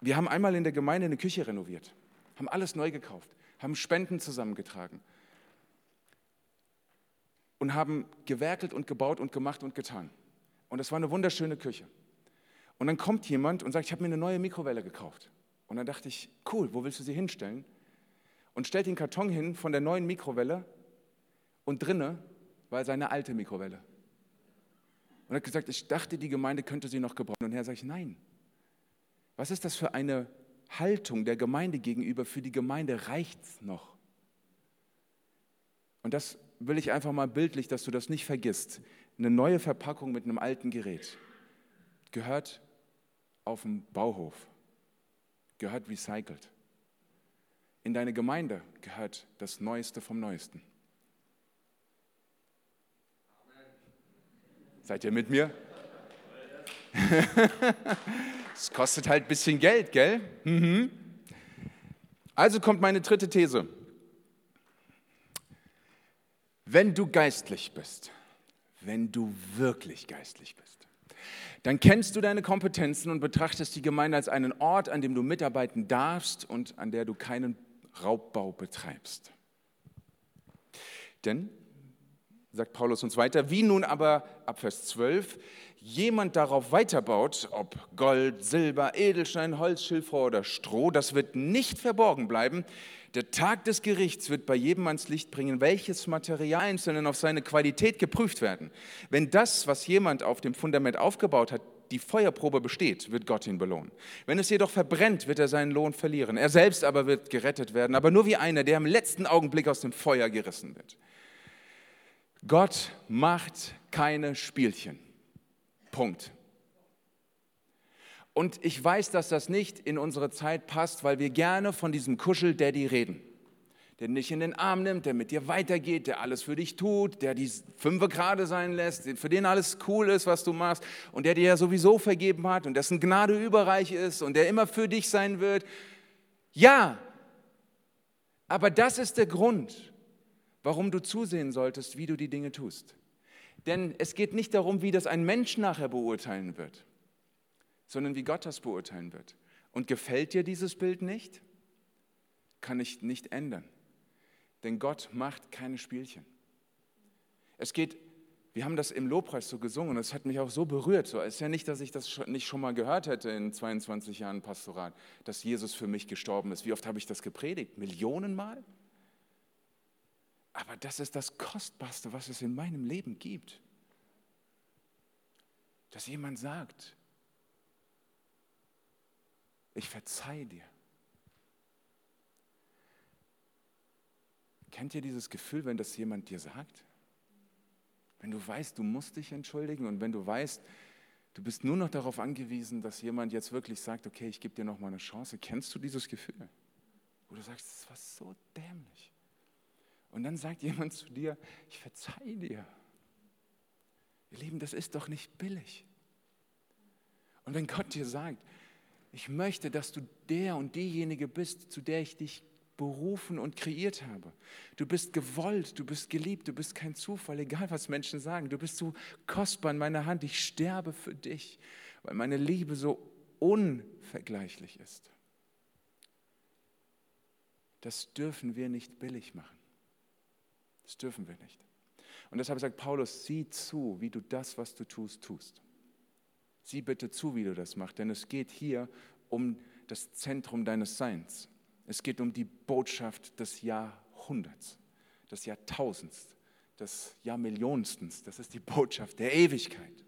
Wir haben einmal in der Gemeinde eine Küche renoviert, haben alles neu gekauft, haben Spenden zusammengetragen und haben gewerkelt und gebaut und gemacht und getan. Und das war eine wunderschöne Küche. Und dann kommt jemand und sagt, ich habe mir eine neue Mikrowelle gekauft. Und dann dachte ich, cool, wo willst du sie hinstellen? Und stellt den Karton hin von der neuen Mikrowelle und drinne war seine alte Mikrowelle. Und hat gesagt, ich dachte, die Gemeinde könnte sie noch gebrauchen. Und Herr ich, nein. Was ist das für eine Haltung der Gemeinde gegenüber? Für die Gemeinde reicht es noch. Und das will ich einfach mal bildlich, dass du das nicht vergisst. Eine neue Verpackung mit einem alten Gerät gehört auf dem Bauhof gehört recycelt. In deine Gemeinde gehört das Neueste vom Neuesten. Seid ihr mit mir? Es kostet halt ein bisschen Geld, gell? Mhm. Also kommt meine dritte These. Wenn du geistlich bist, wenn du wirklich geistlich bist, dann kennst du deine Kompetenzen und betrachtest die Gemeinde als einen Ort, an dem du mitarbeiten darfst und an der du keinen Raubbau betreibst. Denn, sagt Paulus uns weiter, wie nun aber ab Vers 12 jemand darauf weiterbaut, ob Gold, Silber, Edelstein, Holz, Schilfrohr oder Stroh, das wird nicht verborgen bleiben, der Tag des Gerichts wird bei jedem ans Licht bringen, welches Material einzelnen auf seine Qualität geprüft werden. Wenn das, was jemand auf dem Fundament aufgebaut hat, die Feuerprobe besteht, wird Gott ihn belohnen. Wenn es jedoch verbrennt, wird er seinen Lohn verlieren. Er selbst aber wird gerettet werden, aber nur wie einer, der im letzten Augenblick aus dem Feuer gerissen wird. Gott macht keine Spielchen. Punkt. Und ich weiß, dass das nicht in unsere Zeit passt, weil wir gerne von diesem Kuschel-Daddy reden. Der dich in den Arm nimmt, der mit dir weitergeht, der alles für dich tut, der die Fünfe gerade sein lässt, für den alles cool ist, was du machst und der dir ja sowieso vergeben hat und dessen Gnade überreich ist und der immer für dich sein wird. Ja, aber das ist der Grund, warum du zusehen solltest, wie du die Dinge tust. Denn es geht nicht darum, wie das ein Mensch nachher beurteilen wird sondern wie Gott das beurteilen wird. Und gefällt dir dieses Bild nicht? Kann ich nicht ändern. Denn Gott macht keine Spielchen. Es geht wir haben das im Lobpreis so gesungen und es hat mich auch so berührt. So, ist ja nicht, dass ich das nicht schon mal gehört hätte in 22 Jahren Pastorat, dass Jesus für mich gestorben ist. Wie oft habe ich das gepredigt? Millionenmal? Aber das ist das Kostbarste, was es in meinem Leben gibt. Dass jemand sagt, ich verzeihe dir. Kennt ihr dieses Gefühl, wenn das jemand dir sagt? Wenn du weißt, du musst dich entschuldigen und wenn du weißt, du bist nur noch darauf angewiesen, dass jemand jetzt wirklich sagt, okay, ich gebe dir noch mal eine Chance. Kennst du dieses Gefühl? Wo du sagst, das war so dämlich. Und dann sagt jemand zu dir, ich verzeihe dir. Ihr Lieben, das ist doch nicht billig. Und wenn Gott dir sagt, ich möchte, dass du der und diejenige bist, zu der ich dich berufen und kreiert habe. Du bist gewollt, du bist geliebt, du bist kein Zufall, egal was Menschen sagen. Du bist so kostbar in meiner Hand. Ich sterbe für dich, weil meine Liebe so unvergleichlich ist. Das dürfen wir nicht billig machen. Das dürfen wir nicht. Und deshalb sagt Paulus, sieh zu, wie du das, was du tust, tust. Sieh bitte zu, wie du das machst, denn es geht hier um das Zentrum deines Seins. Es geht um die Botschaft des Jahrhunderts, des Jahrtausends, des Jahrmillionstens. Das ist die Botschaft der Ewigkeit.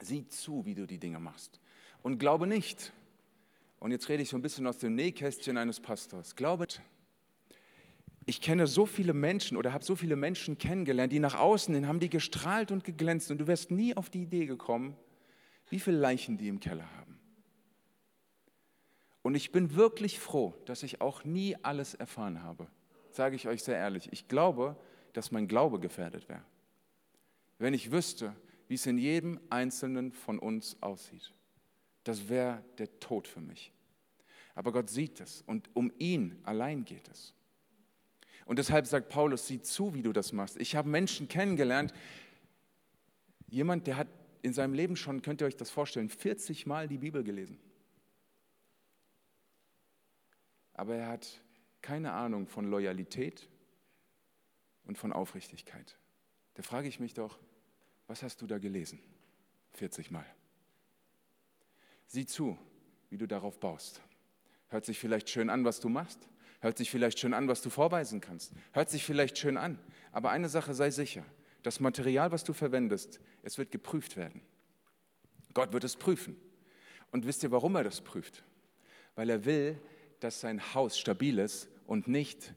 Sieh zu, wie du die Dinge machst. Und glaube nicht, und jetzt rede ich so ein bisschen aus dem Nähkästchen eines Pastors, glaube, ich kenne so viele Menschen oder habe so viele Menschen kennengelernt, die nach außen hin haben die gestrahlt und geglänzt und du wirst nie auf die Idee gekommen, wie viele Leichen die im Keller haben. Und ich bin wirklich froh, dass ich auch nie alles erfahren habe. Sage ich euch sehr ehrlich. Ich glaube, dass mein Glaube gefährdet wäre. Wenn ich wüsste, wie es in jedem Einzelnen von uns aussieht. Das wäre der Tod für mich. Aber Gott sieht es und um ihn allein geht es. Und deshalb sagt Paulus, sieh zu, wie du das machst. Ich habe Menschen kennengelernt, jemand, der hat in seinem Leben schon, könnt ihr euch das vorstellen, 40 Mal die Bibel gelesen. aber er hat keine Ahnung von Loyalität und von Aufrichtigkeit. Da frage ich mich doch, was hast du da gelesen? 40 Mal. Sieh zu, wie du darauf baust. Hört sich vielleicht schön an, was du machst. Hört sich vielleicht schön an, was du vorweisen kannst. Hört sich vielleicht schön an. Aber eine Sache sei sicher, das Material, was du verwendest, es wird geprüft werden. Gott wird es prüfen. Und wisst ihr, warum er das prüft? Weil er will, dass sein Haus stabil ist und nicht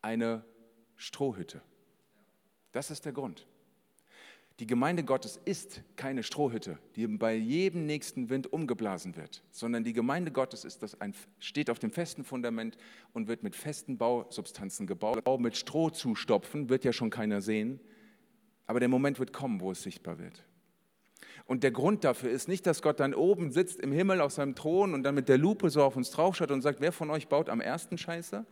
eine Strohhütte. Das ist der Grund. Die Gemeinde Gottes ist keine Strohhütte, die bei jedem nächsten Wind umgeblasen wird, sondern die Gemeinde Gottes ist das ein, steht auf dem festen Fundament und wird mit festen Bausubstanzen gebaut. Bau mit Stroh zustopfen wird ja schon keiner sehen, aber der Moment wird kommen, wo es sichtbar wird. Und der Grund dafür ist nicht, dass Gott dann oben sitzt im Himmel auf seinem Thron und dann mit der Lupe so auf uns draufschaut und sagt, wer von euch baut am ersten Scheiße?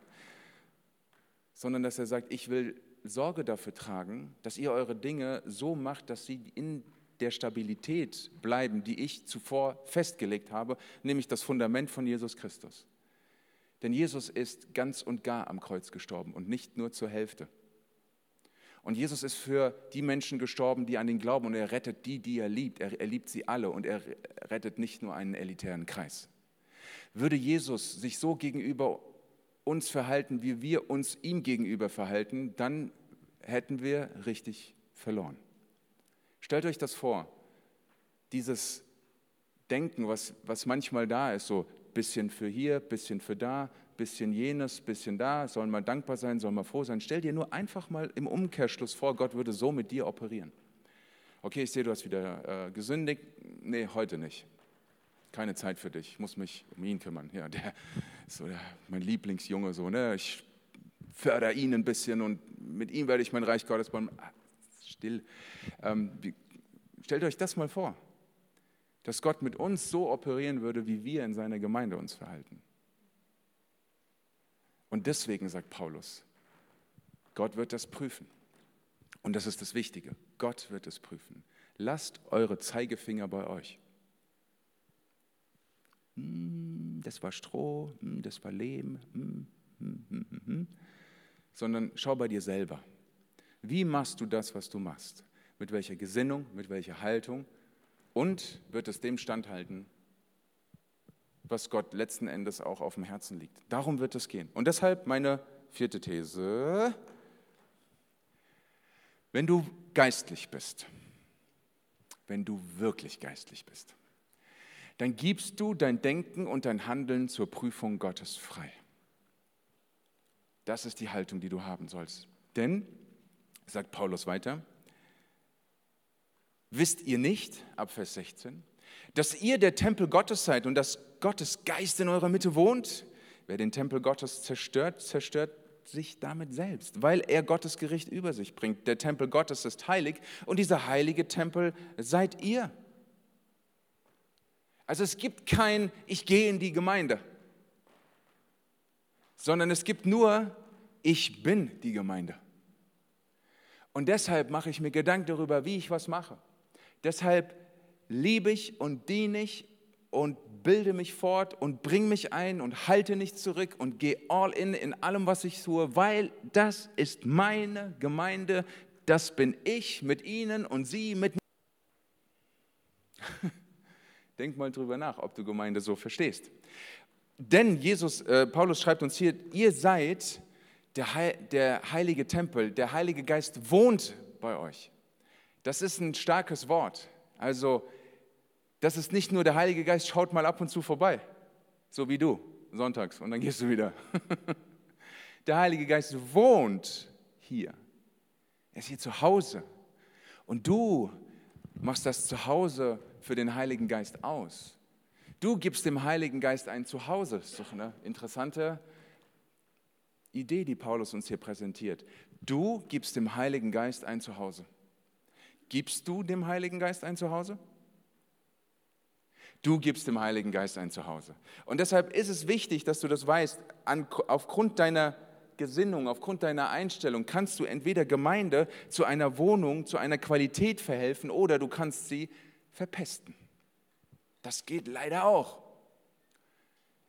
Sondern dass er sagt, ich will Sorge dafür tragen, dass ihr eure Dinge so macht, dass sie in der Stabilität bleiben, die ich zuvor festgelegt habe, nämlich das Fundament von Jesus Christus. Denn Jesus ist ganz und gar am Kreuz gestorben und nicht nur zur Hälfte. Und Jesus ist für die Menschen gestorben, die an ihn glauben. Und er rettet die, die er liebt. Er, er liebt sie alle und er rettet nicht nur einen elitären Kreis. Würde Jesus sich so gegenüber uns verhalten, wie wir uns ihm gegenüber verhalten, dann hätten wir richtig verloren. Stellt euch das vor, dieses Denken, was, was manchmal da ist, so bisschen für hier, bisschen für da, bisschen jenes, bisschen da, soll man dankbar sein, soll man froh sein. Stell dir nur einfach mal im Umkehrschluss vor, Gott würde so mit dir operieren. Okay, ich sehe, du hast wieder äh, gesündigt. Nee, heute nicht. Keine Zeit für dich. Ich muss mich um ihn kümmern. Ja, der so der, mein Lieblingsjunge, so, ne? Ich fördere ihn ein bisschen und mit ihm werde ich mein Reich Gottes bauen. Ah, still. Ähm, wie, stellt euch das mal vor, dass Gott mit uns so operieren würde, wie wir in seiner Gemeinde uns verhalten. Und deswegen sagt Paulus, Gott wird das prüfen. Und das ist das Wichtige. Gott wird es prüfen. Lasst eure Zeigefinger bei euch. Hm, das war Stroh, hm, das war Lehm, hm, sondern schau bei dir selber. Wie machst du das, was du machst? Mit welcher Gesinnung, mit welcher Haltung? Und wird es dem standhalten, was Gott letzten Endes auch auf dem Herzen liegt? Darum wird es gehen. Und deshalb meine vierte These. Wenn du geistlich bist, wenn du wirklich geistlich bist, dann gibst du dein Denken und dein Handeln zur Prüfung Gottes frei. Das ist die Haltung, die du haben sollst. Denn, sagt Paulus weiter, wisst ihr nicht, ab Vers 16, dass ihr der Tempel Gottes seid und dass Gottes Geist in eurer Mitte wohnt? Wer den Tempel Gottes zerstört, zerstört sich damit selbst, weil er Gottes Gericht über sich bringt. Der Tempel Gottes ist heilig und dieser heilige Tempel seid ihr. Also es gibt kein, ich gehe in die Gemeinde sondern es gibt nur, ich bin die Gemeinde. Und deshalb mache ich mir Gedanken darüber, wie ich was mache. Deshalb liebe ich und diene ich und bilde mich fort und bringe mich ein und halte nicht zurück und gehe all in in allem, was ich tue, weil das ist meine Gemeinde, das bin ich mit Ihnen und Sie mit mir. Denk mal drüber nach, ob du Gemeinde so verstehst. Denn Jesus, äh, Paulus schreibt uns hier, ihr seid der, Heil, der heilige Tempel, der Heilige Geist wohnt bei euch. Das ist ein starkes Wort. Also, das ist nicht nur der Heilige Geist schaut mal ab und zu vorbei, so wie du, sonntags, und dann gehst du wieder. Der Heilige Geist wohnt hier. Er ist hier zu Hause. Und du machst das Zuhause für den Heiligen Geist aus. Du gibst dem Heiligen Geist ein Zuhause. Das ist doch eine interessante Idee, die Paulus uns hier präsentiert. Du gibst dem Heiligen Geist ein Zuhause. Gibst du dem Heiligen Geist ein Zuhause? Du gibst dem Heiligen Geist ein Zuhause. Und deshalb ist es wichtig, dass du das weißt. An, aufgrund deiner Gesinnung, aufgrund deiner Einstellung kannst du entweder Gemeinde zu einer Wohnung, zu einer Qualität verhelfen oder du kannst sie verpesten. Das geht leider auch.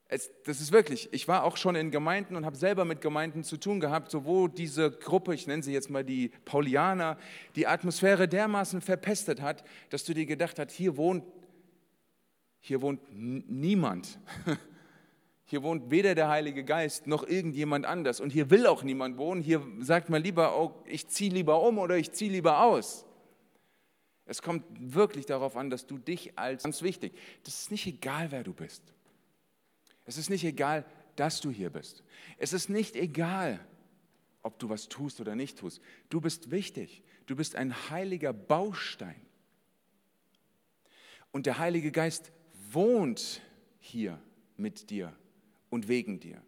Es, das ist wirklich, ich war auch schon in Gemeinden und habe selber mit Gemeinden zu tun gehabt, so wo diese Gruppe, ich nenne sie jetzt mal die Paulianer, die Atmosphäre dermaßen verpestet hat, dass du dir gedacht hast, hier wohnt, hier wohnt niemand. Hier wohnt weder der Heilige Geist noch irgendjemand anders. Und hier will auch niemand wohnen. Hier sagt man lieber, oh, ich ziehe lieber um oder ich ziehe lieber aus. Es kommt wirklich darauf an, dass du dich als, ganz wichtig, das ist nicht egal, wer du bist. Es ist nicht egal, dass du hier bist. Es ist nicht egal, ob du was tust oder nicht tust. Du bist wichtig. Du bist ein heiliger Baustein. Und der Heilige Geist wohnt hier mit dir und wegen dir.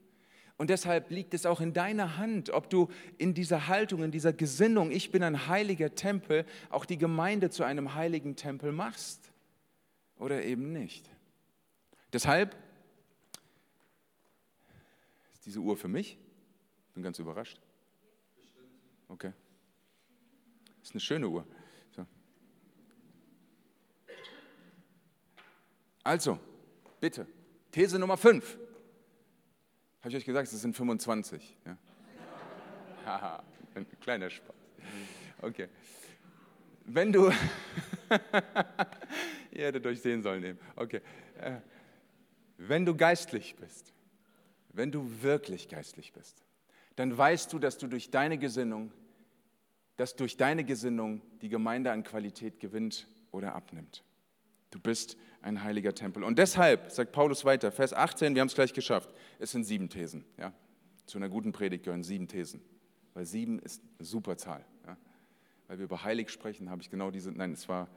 Und deshalb liegt es auch in deiner Hand, ob du in dieser Haltung, in dieser Gesinnung, ich bin ein heiliger Tempel, auch die Gemeinde zu einem heiligen Tempel machst oder eben nicht. Deshalb ist diese Uhr für mich. Bin ganz überrascht. Okay. Ist eine schöne Uhr. So. Also, bitte, These Nummer 5. Habe ich euch gesagt, es sind 25? Ja. Haha, ein kleiner Spaß. Okay. Wenn du, ihr hättet euch sehen sollen eben. Okay. Äh, wenn du geistlich bist, wenn du wirklich geistlich bist, dann weißt du, dass du durch deine Gesinnung, dass durch deine Gesinnung die Gemeinde an Qualität gewinnt oder abnimmt. Du bist ein heiliger Tempel. Und deshalb, sagt Paulus weiter, Vers 18, wir haben es gleich geschafft, es sind sieben Thesen. Ja? Zu einer guten Predigt gehören sieben Thesen, weil sieben ist eine super Zahl. Ja? Weil wir über heilig sprechen, habe ich genau diese, nein, es war,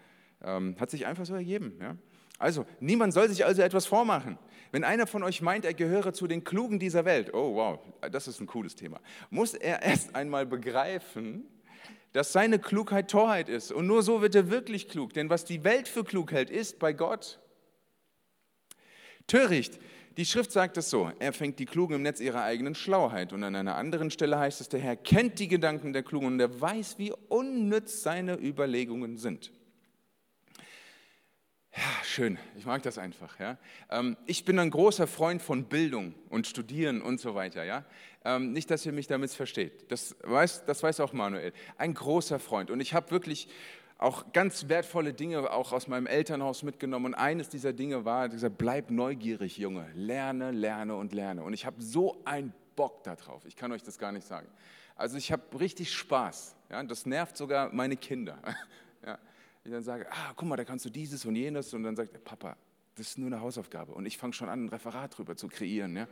ähm, hat sich einfach so ergeben. Ja? Also, niemand soll sich also etwas vormachen. Wenn einer von euch meint, er gehöre zu den Klugen dieser Welt, oh wow, das ist ein cooles Thema, muss er erst einmal begreifen, dass seine Klugheit Torheit ist. Und nur so wird er wirklich klug. Denn was die Welt für klug hält, ist bei Gott töricht. Die Schrift sagt es so, er fängt die Klugen im Netz ihrer eigenen Schlauheit. Und an einer anderen Stelle heißt es, der Herr kennt die Gedanken der Klugen und er weiß, wie unnütz seine Überlegungen sind. Ja, schön. Ich mag das einfach. Ja? Ähm, ich bin ein großer Freund von Bildung und Studieren und so weiter. Ja? Ähm, nicht, dass ihr mich damit versteht. Das weiß, das weiß auch Manuel. Ein großer Freund. Und ich habe wirklich auch ganz wertvolle Dinge auch aus meinem Elternhaus mitgenommen. Und eines dieser Dinge war, dieser bleib neugierig, Junge. Lerne, lerne und lerne. Und ich habe so einen Bock darauf. Ich kann euch das gar nicht sagen. Also ich habe richtig Spaß. Ja? Das nervt sogar meine Kinder. Ja? Ich dann sage, ah, guck mal, da kannst du dieses und jenes. Und dann sagt er, Papa, das ist nur eine Hausaufgabe. Und ich fange schon an, ein Referat drüber zu kreieren. Ja?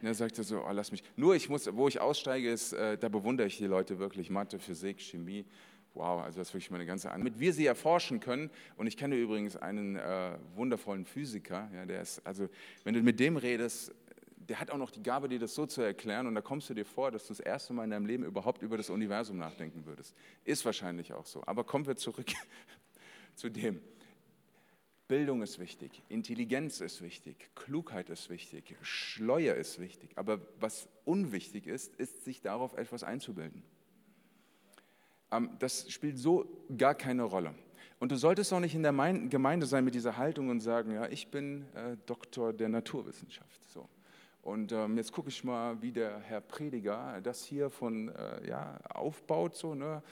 Und er sagt so, oh, lass mich. Nur ich muss, wo ich aussteige, ist, äh, da bewundere ich die Leute wirklich. Mathe, Physik, Chemie. Wow, also das ist wirklich meine ganze An. Mit wir sie erforschen können, und ich kenne übrigens einen äh, wundervollen Physiker, ja, der ist, also wenn du mit dem redest, der hat auch noch die Gabe, dir das so zu erklären, und da kommst du dir vor, dass du das erste Mal in deinem Leben überhaupt über das Universum nachdenken würdest. Ist wahrscheinlich auch so. Aber kommen wir zurück zu dem. Bildung ist wichtig, Intelligenz ist wichtig, Klugheit ist wichtig, Schleuer ist wichtig. Aber was unwichtig ist, ist, sich darauf etwas einzubilden. Ähm, das spielt so gar keine Rolle. Und du solltest auch nicht in der Gemeinde sein mit dieser Haltung und sagen, ja, ich bin äh, Doktor der Naturwissenschaft. So. Und ähm, jetzt gucke ich mal, wie der Herr Prediger das hier von, äh, ja, aufbaut. So, ne?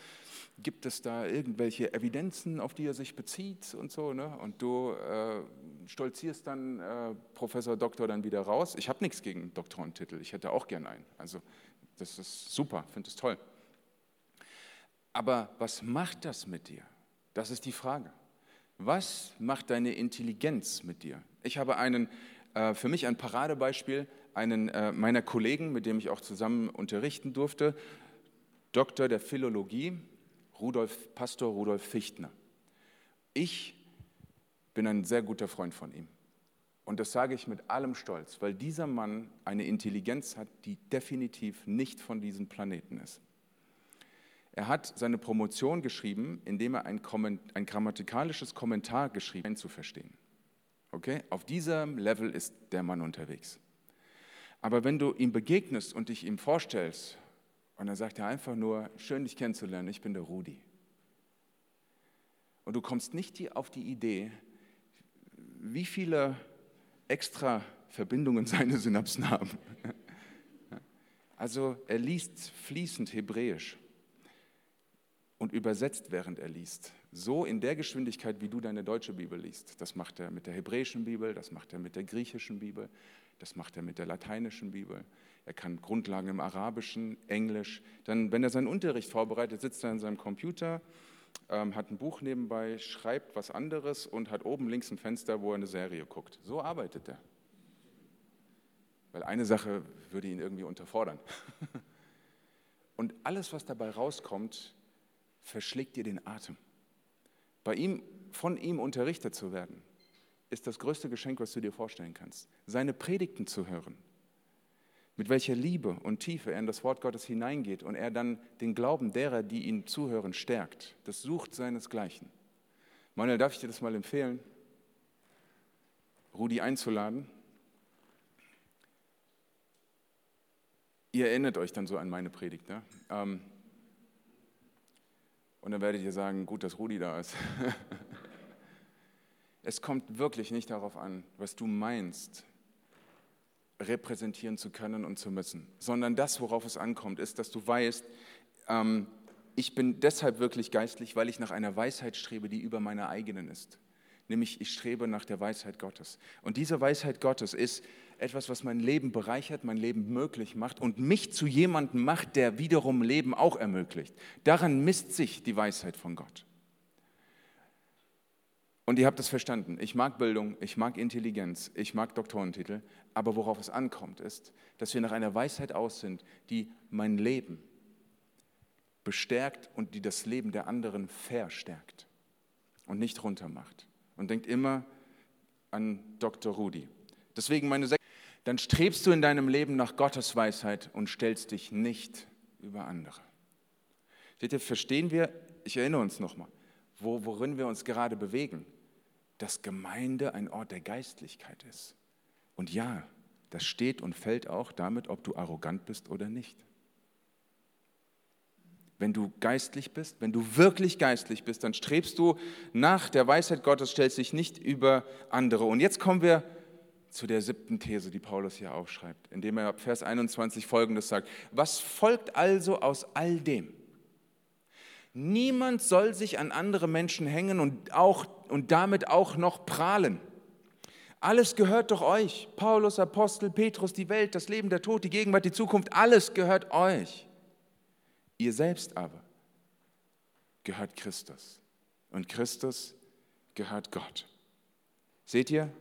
Gibt es da irgendwelche Evidenzen, auf die er sich bezieht und so? Ne? Und du äh, stolzierst dann äh, Professor Doktor dann wieder raus. Ich habe nichts gegen Doktorentitel, ich hätte auch gern einen. Also das ist super, finde es toll. Aber was macht das mit dir? Das ist die Frage. Was macht deine Intelligenz mit dir? Ich habe einen, äh, für mich ein Paradebeispiel, einen äh, meiner Kollegen, mit dem ich auch zusammen unterrichten durfte, Doktor der Philologie, Rudolf, Pastor Rudolf Fichtner. Ich bin ein sehr guter Freund von ihm. Und das sage ich mit allem Stolz, weil dieser Mann eine Intelligenz hat, die definitiv nicht von diesem Planeten ist. Er hat seine Promotion geschrieben, indem er ein, ein grammatikalisches Kommentar geschrieben hat, zu verstehen. Okay? Auf diesem Level ist der Mann unterwegs. Aber wenn du ihm begegnest und dich ihm vorstellst, und dann sagt er einfach nur, schön dich kennenzulernen, ich bin der Rudi. Und du kommst nicht auf die Idee, wie viele extra Verbindungen seine Synapsen haben. Also er liest fließend Hebräisch und übersetzt, während er liest. So in der Geschwindigkeit, wie du deine deutsche Bibel liest. Das macht er mit der hebräischen Bibel, das macht er mit der griechischen Bibel, das macht er mit der lateinischen Bibel. Er kann Grundlagen im Arabischen, Englisch. Dann, wenn er seinen Unterricht vorbereitet, sitzt er an seinem Computer, ähm, hat ein Buch nebenbei, schreibt was anderes und hat oben links ein Fenster, wo er eine Serie guckt. So arbeitet er. Weil eine Sache würde ihn irgendwie unterfordern. Und alles, was dabei rauskommt, verschlägt dir den Atem. Bei ihm, von ihm unterrichtet zu werden, ist das größte Geschenk, was du dir vorstellen kannst. Seine Predigten zu hören, mit welcher Liebe und Tiefe er in das Wort Gottes hineingeht und er dann den Glauben derer, die ihn zuhören, stärkt. Das sucht seinesgleichen. Manuel, darf ich dir das mal empfehlen, Rudi einzuladen? Ihr erinnert euch dann so an meine Predigt. Ne? Ähm, und dann werdet ihr sagen, gut, dass Rudi da ist. es kommt wirklich nicht darauf an, was du meinst, repräsentieren zu können und zu müssen, sondern das, worauf es ankommt, ist, dass du weißt, ähm, ich bin deshalb wirklich geistlich, weil ich nach einer Weisheit strebe, die über meiner eigenen ist. Nämlich ich strebe nach der Weisheit Gottes. Und diese Weisheit Gottes ist etwas, was mein Leben bereichert, mein Leben möglich macht und mich zu jemandem macht, der wiederum Leben auch ermöglicht. Daran misst sich die Weisheit von Gott. Und ihr habt es verstanden. Ich mag Bildung, ich mag Intelligenz, ich mag Doktorentitel, aber worauf es ankommt, ist, dass wir nach einer Weisheit aus sind, die mein Leben bestärkt und die das Leben der anderen verstärkt und nicht runtermacht. Und denkt immer an Dr. Rudi. Deswegen meine Sek dann strebst du in deinem Leben nach Gottes Weisheit und stellst dich nicht über andere. Seht ihr, verstehen wir, ich erinnere uns nochmal, wo, worin wir uns gerade bewegen, dass Gemeinde ein Ort der Geistlichkeit ist. Und ja, das steht und fällt auch damit, ob du arrogant bist oder nicht. wenn du geistlich bist, wenn du wirklich geistlich bist, dann strebst du nach der Weisheit Gottes, stellst dich nicht über andere. Und jetzt kommen wir zu der siebten These, die Paulus hier aufschreibt, indem er ab Vers 21 folgendes sagt. Was folgt also aus all dem? Niemand soll sich an andere Menschen hängen und, auch, und damit auch noch prahlen. Alles gehört doch euch. Paulus, Apostel, Petrus, die Welt, das Leben, der Tod, die Gegenwart, die Zukunft, alles gehört euch. Ihr selbst aber gehört Christus und Christus gehört Gott. Seht ihr,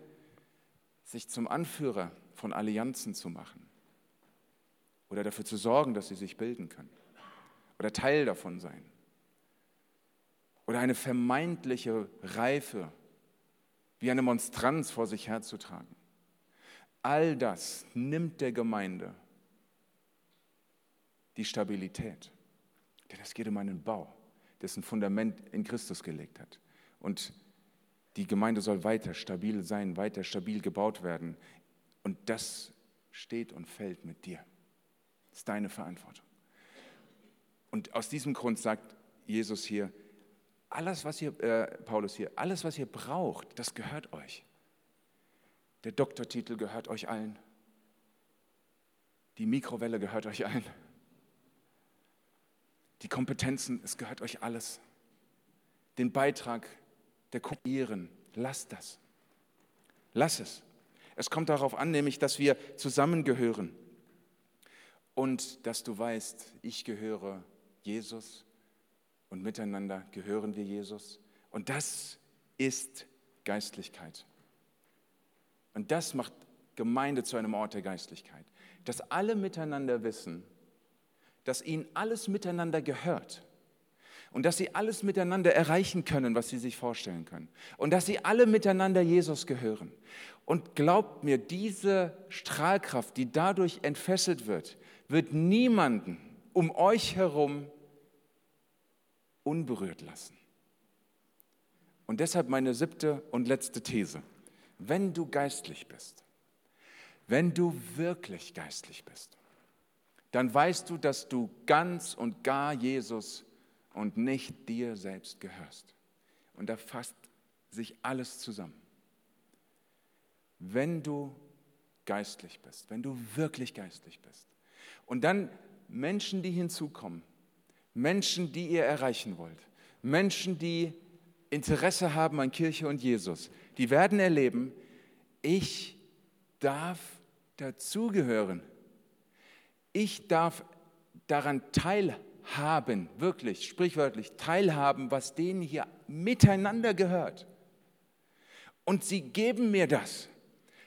sich zum Anführer von Allianzen zu machen oder dafür zu sorgen, dass sie sich bilden können oder Teil davon sein oder eine vermeintliche Reife wie eine Monstranz vor sich herzutragen. All das nimmt der Gemeinde die Stabilität. Denn es geht um einen Bau, dessen Fundament in Christus gelegt hat. Und die Gemeinde soll weiter stabil sein, weiter stabil gebaut werden. Und das steht und fällt mit dir. Das ist deine Verantwortung. Und aus diesem Grund sagt Jesus hier, alles, was ihr, äh, Paulus hier, alles, was ihr braucht, das gehört euch. Der Doktortitel gehört euch allen. Die Mikrowelle gehört euch allen. Die Kompetenzen, es gehört euch alles. Den Beitrag der Kopieren, lasst das. Lass es. Es kommt darauf an, nämlich, dass wir zusammengehören und dass du weißt, ich gehöre Jesus und miteinander gehören wir Jesus. Und das ist Geistlichkeit. Und das macht Gemeinde zu einem Ort der Geistlichkeit. Dass alle miteinander wissen, dass ihnen alles miteinander gehört und dass sie alles miteinander erreichen können, was sie sich vorstellen können und dass sie alle miteinander Jesus gehören. Und glaubt mir, diese Strahlkraft, die dadurch entfesselt wird, wird niemanden um euch herum unberührt lassen. Und deshalb meine siebte und letzte These. Wenn du geistlich bist, wenn du wirklich geistlich bist, dann weißt du, dass du ganz und gar Jesus und nicht dir selbst gehörst. Und da fasst sich alles zusammen. Wenn du geistlich bist, wenn du wirklich geistlich bist und dann Menschen, die hinzukommen, Menschen, die ihr erreichen wollt, Menschen, die Interesse haben an Kirche und Jesus, die werden erleben, ich darf dazugehören. Ich darf daran teilhaben, wirklich, sprichwörtlich teilhaben, was denen hier miteinander gehört. Und sie geben mir das.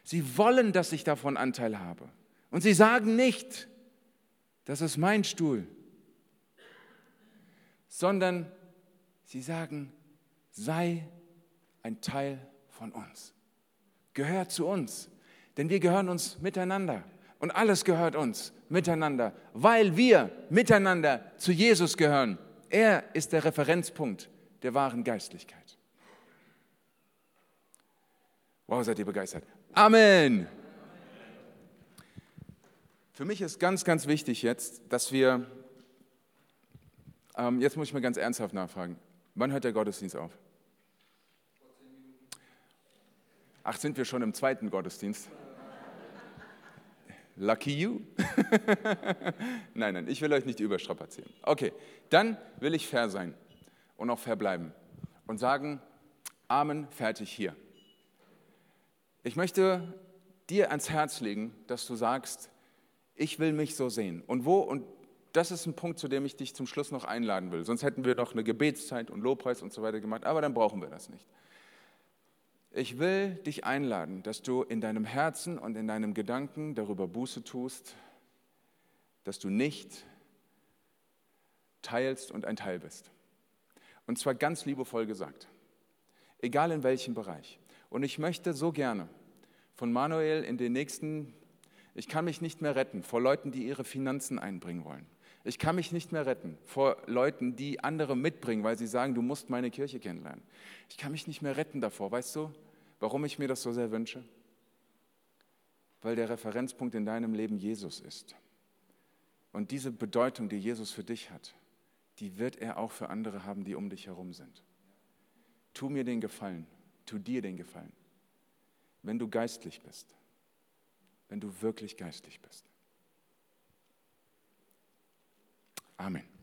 Sie wollen, dass ich davon Anteil habe. Und sie sagen nicht, das ist mein Stuhl, sondern sie sagen, sei ein Teil von uns. Gehört zu uns, denn wir gehören uns miteinander und alles gehört uns miteinander, weil wir miteinander zu Jesus gehören. Er ist der Referenzpunkt der wahren Geistlichkeit. Wow, seid ihr begeistert? Amen. Für mich ist ganz, ganz wichtig jetzt, dass wir ähm, jetzt muss ich mal ganz ernsthaft nachfragen. Wann hört der Gottesdienst auf? Ach, sind wir schon im zweiten Gottesdienst? Lucky you. nein, nein, ich will euch nicht überstrapazieren. Okay, dann will ich fair sein und auch fair bleiben und sagen, Amen, fertig hier. Ich möchte dir ans Herz legen, dass du sagst, ich will mich so sehen. Und wo und das ist ein Punkt, zu dem ich dich zum Schluss noch einladen will. Sonst hätten wir noch eine Gebetszeit und Lobpreis und so weiter gemacht, aber dann brauchen wir das nicht. Ich will dich einladen, dass du in deinem Herzen und in deinem Gedanken darüber Buße tust, dass du nicht teilst und ein Teil bist. Und zwar ganz liebevoll gesagt, egal in welchem Bereich. Und ich möchte so gerne von Manuel in den nächsten, ich kann mich nicht mehr retten vor Leuten, die ihre Finanzen einbringen wollen. Ich kann mich nicht mehr retten vor Leuten, die andere mitbringen, weil sie sagen, du musst meine Kirche kennenlernen. Ich kann mich nicht mehr retten davor. Weißt du, warum ich mir das so sehr wünsche? Weil der Referenzpunkt in deinem Leben Jesus ist. Und diese Bedeutung, die Jesus für dich hat, die wird er auch für andere haben, die um dich herum sind. Tu mir den Gefallen, tu dir den Gefallen, wenn du geistlich bist, wenn du wirklich geistlich bist. Amen.